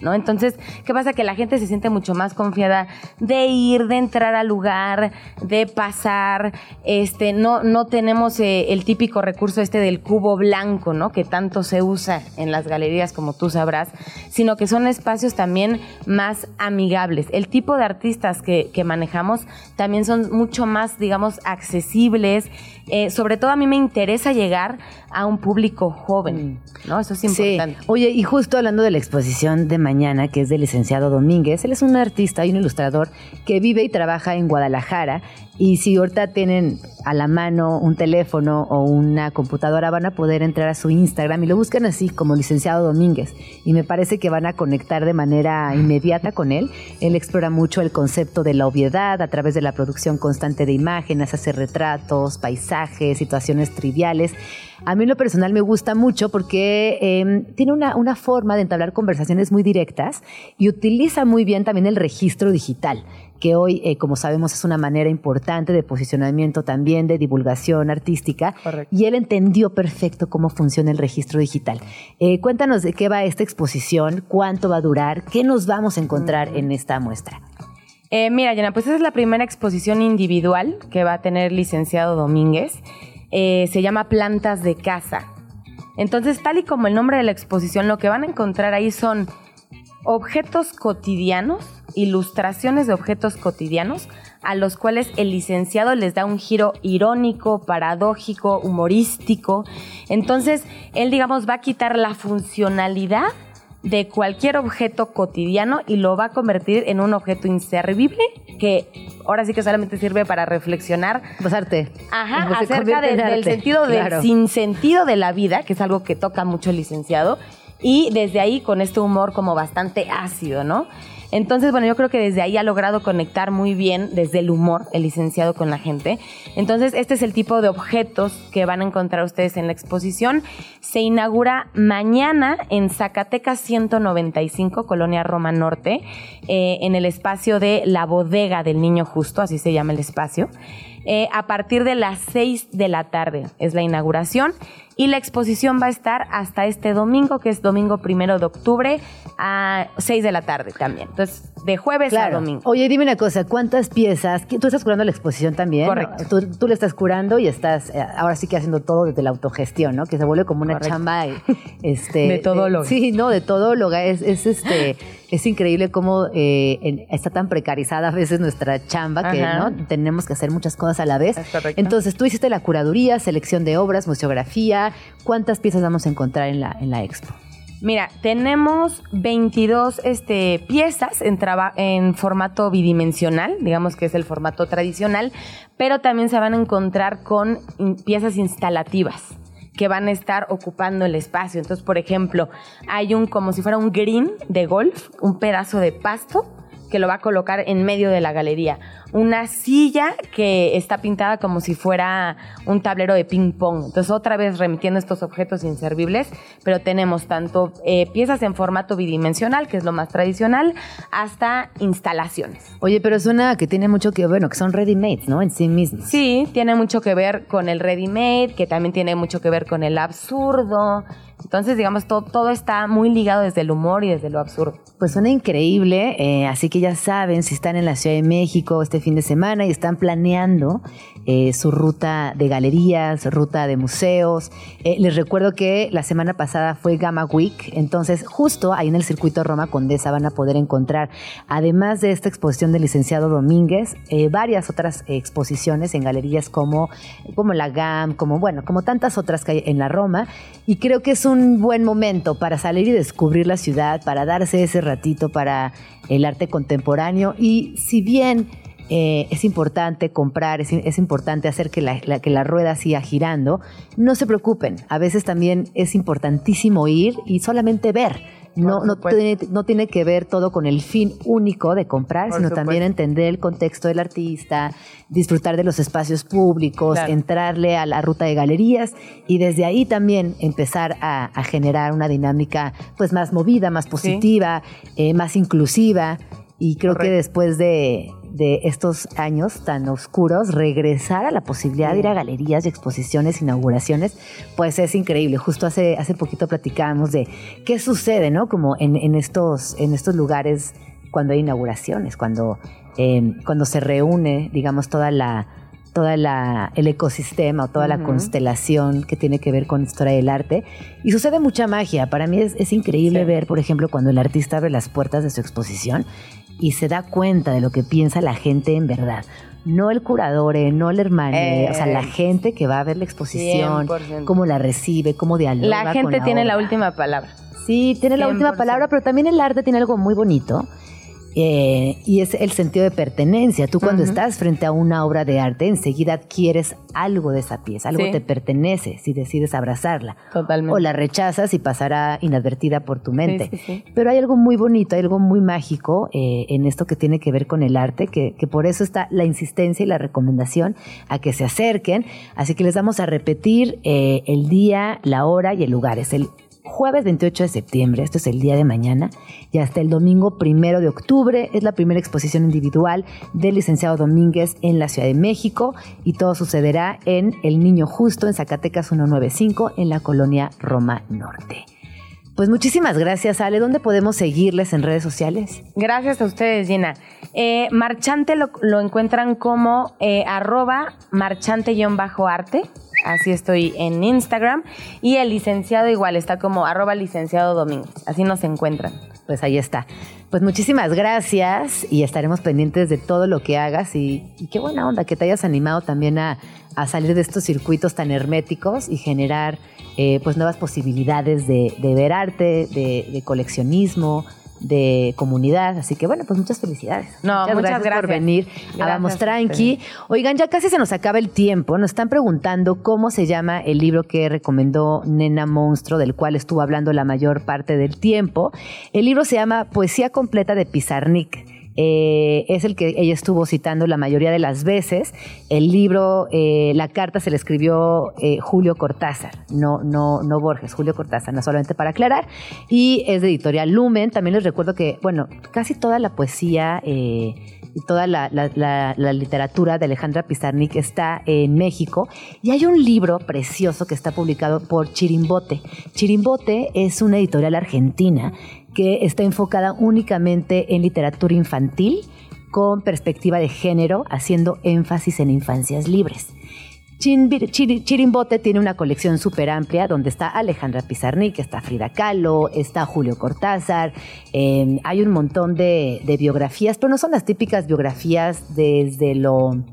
¿No? Entonces, ¿qué pasa? Que la gente se siente mucho más confiada de ir, de entrar al lugar, de pasar. Este, no, no tenemos eh, el típico recurso este del cubo blanco, ¿no? Que tanto se usa en las galerías, como tú sabrás, sino que son espacios también más amigables. El tipo de artistas que, que manejamos también son mucho más, digamos, accesibles. Eh, sobre todo a mí me interesa llegar a un público joven, ¿no? Eso es importante. Sí. Oye, y justo hablando de la exposición de mañana, que es del licenciado Domínguez, él es un artista y un ilustrador que vive y trabaja en Guadalajara. Y si ahorita tienen a la mano un teléfono o una computadora, van a poder entrar a su Instagram y lo buscan así como licenciado Domínguez. Y me parece que van a conectar de manera inmediata con él. Él explora mucho el concepto de la obviedad a través de la producción constante de imágenes, hace retratos, paisajes, situaciones triviales. A mí en lo personal me gusta mucho porque eh, tiene una, una forma de entablar conversaciones muy directas y utiliza muy bien también el registro digital que hoy, eh, como sabemos, es una manera importante de posicionamiento también, de divulgación artística. Correcto. Y él entendió perfecto cómo funciona el registro digital. Eh, cuéntanos de qué va esta exposición, cuánto va a durar, qué nos vamos a encontrar en esta muestra. Eh, mira, Yana, pues esa es la primera exposición individual que va a tener licenciado Domínguez. Se llama Plantas de Casa. Entonces, tal y como el nombre de la exposición, lo que van a encontrar ahí son objetos cotidianos, ilustraciones de objetos cotidianos, a los cuales el licenciado les da un giro irónico, paradójico, humorístico. Entonces, él, digamos, va a quitar la funcionalidad de cualquier objeto cotidiano y lo va a convertir en un objeto inservible que ahora sí que solamente sirve para reflexionar Pues arte. Ajá, Pues acerca de- del sentido del claro. sinsentido de la vida, que es algo que toca mucho el licenciado, y desde ahí con este humor como bastante ácido, ¿no? Entonces, bueno, yo creo que desde ahí ha logrado conectar muy bien desde el humor el licenciado con la gente. Entonces, este es el tipo de objetos que van a encontrar ustedes en la exposición. Se inaugura mañana en Zacatecas 195, Colonia Roma Norte, eh, en el espacio de la bodega del niño justo, así se llama el espacio. Eh, a partir de las 6 de la tarde es la inauguración y la exposición va a estar hasta este domingo, que es domingo primero de octubre, a 6 de la tarde también. Entonces, de jueves a domingo. Oye, dime una cosa, ¿cuántas piezas? ¿Tú estás curando la exposición también? ¿no? Correcto. Tú, tú le estás curando y estás eh, ahora sí que haciendo todo desde la autogestión, ¿no? Que se vuelve como una Correcto. chamba eh, este, De todóloga. sí, no, de todóloga. Es, es este, es increíble cómo eh, en- está tan precarizada a veces nuestra chamba que no tenemos que hacer muchas cosas a la vez. Entonces, tú hiciste la curaduría, selección de obras, museografía. ¿Cuántas piezas vamos a encontrar en la, en la expo? Mira, tenemos 22 este, piezas en, traba- en formato bidimensional, digamos que es el formato tradicional, pero también se van a encontrar con piezas instalativas que van a estar ocupando el espacio. Entonces, por ejemplo, hay un como si fuera un green de golf, un pedazo de pasto que lo va a colocar en medio de la galería. Una silla que está pintada como si fuera un tablero de ping pong. Entonces, otra vez remitiendo estos objetos inservibles, pero tenemos tanto eh, piezas en formato bidimensional, que es lo más tradicional, hasta instalaciones. Oye, pero suena que tiene mucho que bueno, que son ready-made, ¿no? En sí mismos. Sí, tiene mucho que ver con el ready-made, que también tiene mucho que ver con el absurdo. Entonces, digamos, todo, todo está muy ligado desde el humor y desde lo absurdo. Pues suena increíble, eh, así que ya saben, si están en la Ciudad de México este fin de semana y están planeando eh, su ruta de galerías, ruta de museos, eh, les recuerdo que la semana pasada fue Gamma Week, entonces justo ahí en el circuito Roma Condesa van a poder encontrar, además de esta exposición del licenciado Domínguez, varias otras exposiciones en galerías como, como la GAM, como bueno, como tantas otras que hay en la Roma, y creo que es un buen momento para salir y descubrir la ciudad, para darse ese ratito para el arte contemporáneo. Y si bien eh, es importante comprar, es, importante hacer que la, que la rueda siga girando, no se preocupen, a veces también es importantísimo ir y solamente ver. No, no tiene, no, tiene, que ver todo con el fin único de comprar, sino también entender el contexto del artista, disfrutar de los espacios públicos, entrarle a la ruta de galerías y desde ahí también empezar a, generar una dinámica pues más movida, más positiva, eh, más inclusiva. Y creo que después de, de estos años tan oscuros, regresar a la posibilidad de ir a galerías y exposiciones, inauguraciones, pues es increíble. Justo hace, hace poquito platicábamos de qué sucede, ¿no? Como en, en estos, en estos lugares cuando hay inauguraciones, cuando, em, cuando se reúne, digamos, toda la toda la, el ecosistema o toda la constelación que tiene que ver con historia del arte. Y sucede mucha magia. Para mí es, es increíble ver, por ejemplo, cuando el artista abre las puertas de su exposición y se da cuenta de lo que piensa la gente en verdad. No el curador, eh, no el hermano, o sea, la eh, gente que va a ver la exposición, cómo la recibe, cómo dialoga. La gente tiene la última palabra. Sí, tiene la última palabra, pero también el arte tiene algo muy bonito eh, y es el sentido de pertenencia. Tú cuando estás frente a una obra de arte, enseguida adquieres algo de esa pieza, algo te pertenece si decides abrazarla. Totalmente. O la rechazas y pasará inadvertida por tu mente. Pero hay algo muy bonito, hay algo muy mágico eh, en esto que tiene que ver con el arte, que, por eso está la insistencia y la recomendación a que se acerquen. Así que les vamos a repetir eh, el día, la hora y el lugar. Es el jueves 28 de septiembre, esto es el día de mañana, y hasta el domingo primero de octubre es la primera exposición individual del licenciado Domínguez en la Ciudad de México y todo sucederá en El Niño Justo en Zacatecas 195 en la colonia Roma Norte. Pues muchísimas gracias, Ale. ¿Dónde podemos seguirles en redes sociales? Gracias a ustedes, Gina. Eh, marchante lo, encuentran como eh, arroba marchante-arte Así estoy en Instagram. Y el licenciado igual, está como arroba licenciado Domínguez. Así nos encuentran. Pues ahí está. Pues muchísimas gracias y estaremos pendientes de todo lo que hagas y, qué buena onda que te hayas animado también a, salir de estos circuitos tan herméticos y generar eh, pues nuevas posibilidades de, ver arte, de coleccionismo, de comunidad. Así que bueno, pues muchas felicidades. No, muchas, gracias, por venir a Vamos Tranqui. Oigan, ya casi se nos acaba el tiempo. Nos están preguntando cómo se llama el libro que recomendó Nena Monstruo, del cual estuvo hablando la mayor parte del tiempo. El libro se llama Poesía completa de Pizarnik. Eh, es el que ella estuvo citando la mayoría de las veces. El libro, eh, la carta se le escribió eh, Julio Cortázar, no, no, no Borges, Julio Cortázar, no solamente para aclarar. Y es de editorial Lumen. También les recuerdo que, bueno, casi toda la poesía y toda la, la, literatura de Alejandra Pizarnik está en México. Y hay un libro precioso que está publicado por Chirimbote. Chirimbote es una editorial argentina que está enfocada únicamente en literatura infantil con perspectiva de género, haciendo énfasis en infancias libres. Chirimbote tiene una colección súper amplia donde está Alejandra Pizarnik, está Frida Kahlo, está Julio Cortázar, em, hay un montón de, biografías, pero no son las típicas biografías desde lo...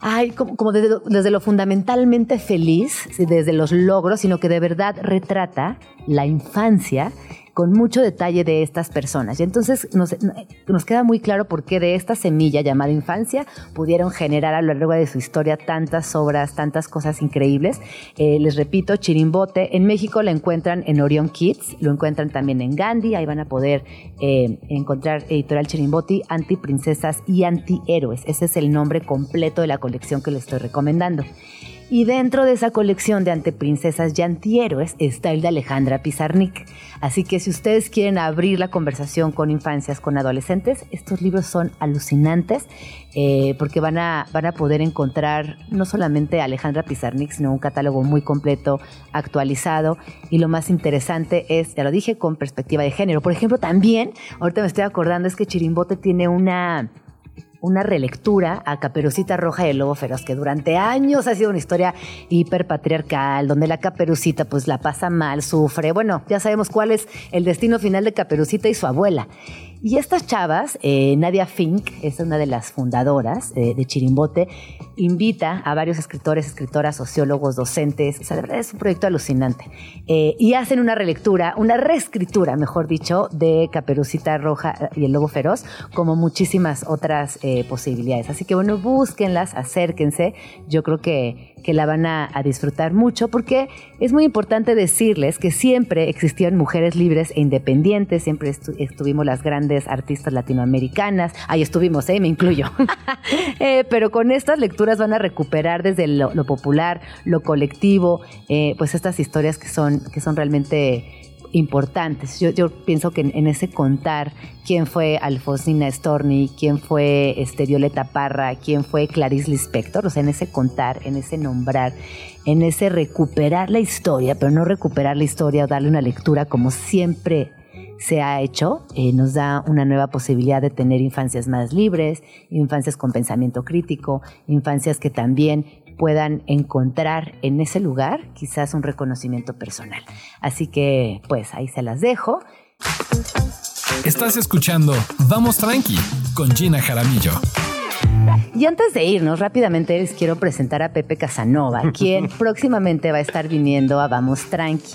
Ay, como, desde, desde, lo fundamentalmente feliz, desde los logros, sino que de verdad retrata la infancia con mucho detalle de estas personas. Y entonces nos, queda muy claro por qué de esta semilla llamada infancia pudieron generar a lo largo de su historia tantas obras, tantas cosas increíbles. Eh, les repito, Chirimbote, en México lo encuentran en Orion Kids, lo encuentran también en Gandhi, ahí van a poder eh, encontrar editorial Chirimboti, Antiprincesas y Antihéroes. Ese es el nombre completo de la colección que les estoy recomendando. Y dentro de esa colección de anteprincesas y antihéroes está el de Alejandra Pizarnik. Así que si ustedes quieren abrir la conversación con infancias, con adolescentes, estos libros son alucinantes eh, porque van a, van a poder encontrar no solamente a Alejandra Pizarnik, sino un catálogo muy completo, actualizado. Y lo más interesante es, ya lo dije, con perspectiva de género. Por ejemplo, también, ahorita me estoy acordando, es que Chirimbote tiene una una relectura a Caperucita Roja y el Lobo Feroz, que durante años ha sido una historia hiperpatriarcal, donde la Caperucita pues la pasa mal, sufre. Bueno, ya sabemos cuál es el destino final de Caperucita y su abuela. Y estas chavas, eh, Nadia Fink, es una de las fundadoras eh, de Chirimbote, invita a varios escritores, escritoras, sociólogos, docentes, o sea, de verdad es un proyecto alucinante. Eh, y hacen una relectura, una reescritura, mejor dicho, de Caperucita Roja y el Lobo Feroz, como muchísimas otras posibilidades. Así que bueno, búsquenlas, acérquense. Yo creo que, que la van a, a disfrutar mucho porque es muy importante decirles que siempre existían mujeres libres e independientes, siempre estuvimos las grandes artistas latinoamericanas. Ahí estuvimos, ¿eh? me incluyo. Eh, pero con estas lecturas van a recuperar desde lo, popular, lo colectivo, eh, pues estas historias que son, que son realmente importantes. Yo, pienso que en, ese contar quién fue Alfonsina Storni, quién fue este, Violeta Parra, quién fue Clarice Lispector, o sea, en ese contar, en ese nombrar, en ese recuperar la historia, pero no recuperar la historia o darle una lectura como siempre se ha hecho, eh, nos da una nueva posibilidad de tener infancias más libres, infancias con pensamiento crítico, infancias que también puedan encontrar en ese lugar quizás un reconocimiento personal. Así que pues ahí se las dejo. Estás escuchando Vamos Tranqui con Gina Jaramillo. Y antes de irnos, rápidamente les quiero presentar a Pepe Casanova, quien próximamente va a estar viniendo a Vamos Tranqui.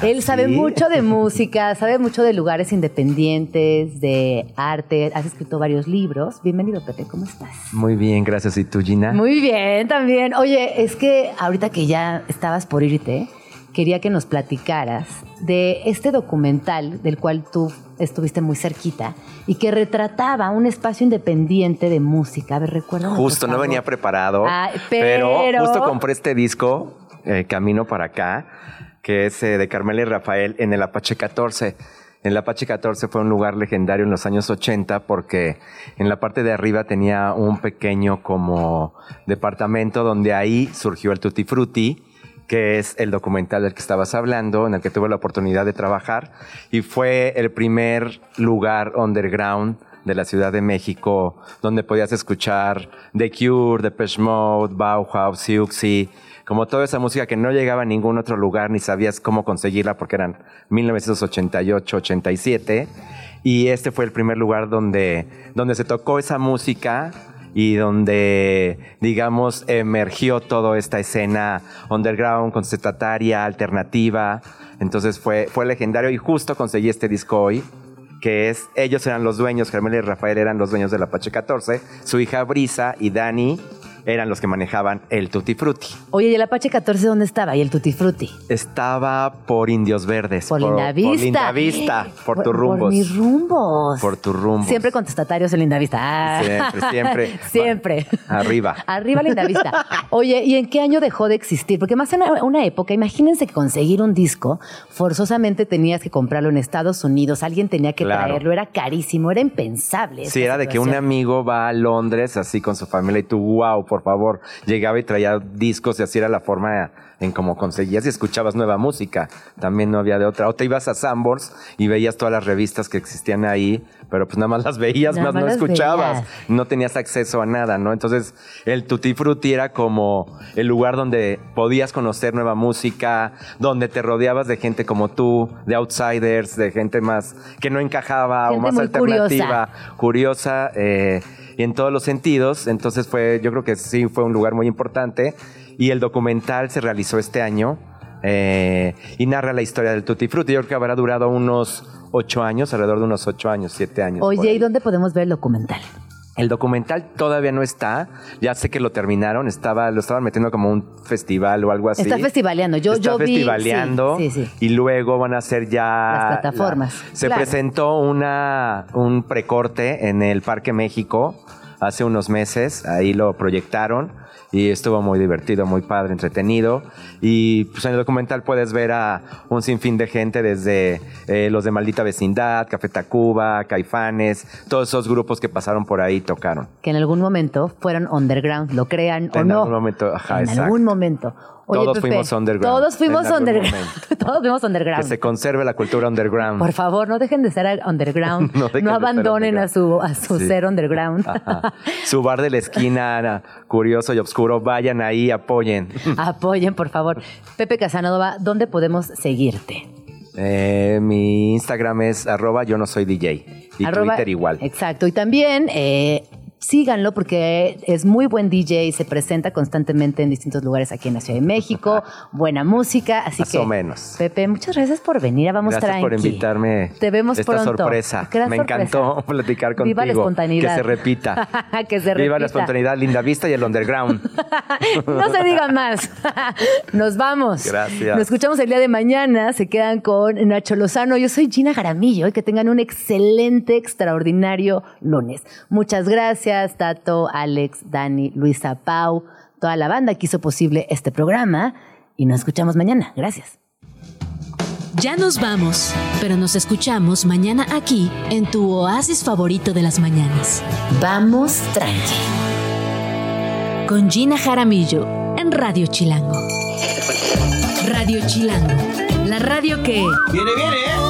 Él sabe mucho de música, sabe mucho de lugares independientes, de arte. Has escrito varios libros. Bienvenido, Pepe, ¿cómo estás? Muy bien, gracias. ¿Y tú, Gina? Muy bien, también. Oye, es que ahorita que ya estabas por irte, quería que nos platicaras de este documental del cual tú estuviste muy cerquita y que retrataba un espacio independiente de música. A ver, recuerda. Justo, no venía preparado, pero... justo compré este disco, eh, Camino para acá que es eh, de Carmela y Rafael en el Apache 14. El Apache 14 fue un lugar legendario en los años 80 porque en la parte de arriba tenía un pequeño como departamento donde ahí surgió el Tutti Frutti, que es el documental del que estabas hablando, en el que tuve la oportunidad de trabajar y fue el primer lugar underground de la Ciudad de México donde podías escuchar The Cure, Depeche Mode, Bauhaus, Siouxsie, como toda esa música que no llegaba a ningún otro lugar ni sabías cómo conseguirla porque eran 1988, 87 y este fue el primer lugar donde, donde se tocó esa música y donde, digamos, emergió toda esta escena underground, contestataria, alternativa. Entonces fue, fue legendario y justo conseguí este disco hoy que es, ellos eran los dueños, Carmela y Rafael eran los dueños del Apache 14, su hija Brisa y Dani eran los que manejaban el Tutti Frutti. Oye, ¿y el Apache 14 dónde estaba? ¿Y el Tutti Frutti? Estaba por Indios Verdes. Por, Lindavista. Por Lindavista, por, tus rumbos. Por mis rumbos. Por tus rumbos. Siempre contestatarios en Lindavista. Ah. Siempre, siempre. siempre. Arriba. Arriba Lindavista. Oye, ¿y en qué año dejó de existir? Porque más en una época, imagínense que conseguir un disco, forzosamente tenías que comprarlo en Estados Unidos, alguien tenía que traerlo, era carísimo, era impensable. Sí, era de que un amigo va a Londres así con su familia y tú, wow, por favor, llegaba y traía discos y así era la forma en cómo conseguías y escuchabas nueva música. También no había de otra. O te ibas a Sambors y veías todas las revistas que existían ahí, pero pues nada más las veías, más no escuchabas. No tenías acceso a nada, ¿no? Entonces el Tutti Frutti era como el lugar donde podías conocer nueva música, donde te rodeabas de gente como tú, de outsiders, de gente más que no encajaba o más alternativa, curiosa. curiosa eh, y en todos los sentidos. Entonces fue, yo creo que sí fue un lugar muy importante. Y el documental se realizó este año eh, y narra la historia del Tutti Frutti. Yo creo que habrá durado unos ocho años, alrededor de unos ocho años, siete años. Oye, ¿y dónde podemos ver el documental? El documental todavía no está. Ya sé que lo terminaron. Estaba, lo estaban metiendo como un festival o algo así. Está festivaleando. Yo, Está yo festivaleando. Vi, sí, sí, Y luego van a hacer ya. Las plataformas. se presentó una, un precorte en el Parque México hace unos meses. Ahí lo proyectaron y estuvo muy divertido, muy padre, entretenido. Y pues en el documental puedes ver a un sinfín de gente, desde eh, los de Maldita Vecindad, Café Tacuba, Caifanes, todos esos grupos que pasaron por ahí tocaron. Que en algún momento fueron underground, lo crean o no. En algún momento, ajá, En algún momento. Oye, todos Pepe, fuimos underground. Todos fuimos underground. todos fuimos underground. Que se conserve la cultura underground. Por favor, no dejen de ser underground. No no, abandonen a su, a su Sí. ser underground. Ajá. Su bar de la esquina, curioso y oscuro, vayan ahí, apoyen. Apoyen, por favor. Pepe Casanova, ¿dónde podemos seguirte? Eh, mi Instagram es arroba yo no soy DJ. Y Arroba- Twitter igual. Exacto. Y también eh, síganlo porque es muy buen DJ, se presenta constantemente en distintos lugares aquí en la Ciudad de México, buena música, así Más que o menos. Pepe, muchas gracias por venir a Vamos Gracias por Tranqui. invitarme. Te vemos esta pronto. sorpresa. Gran Me sorpresa. encantó platicar contigo. Viva la espontaneidad. Que se repita. que se Viva la espontaneidad, linda vista y el underground. no se diga más. Nos vamos. Gracias. Nos escuchamos el día de mañana. Se quedan con Nacho Lozano. Yo soy Gina Jaramillo y que tengan un excelente, extraordinario lunes. Muchas gracias, Tato, Alex, Dani, Luisa, Pau, toda la banda que hizo posible este programa. Y nos escuchamos mañana. Gracias. Ya nos vamos, pero nos escuchamos mañana aquí en tu oasis favorito de las mañanas. Vamos tranqui. Con Gina Jaramillo en Radio Chilango. Radio Chilango, la radio que... Viene, viene, ¿eh?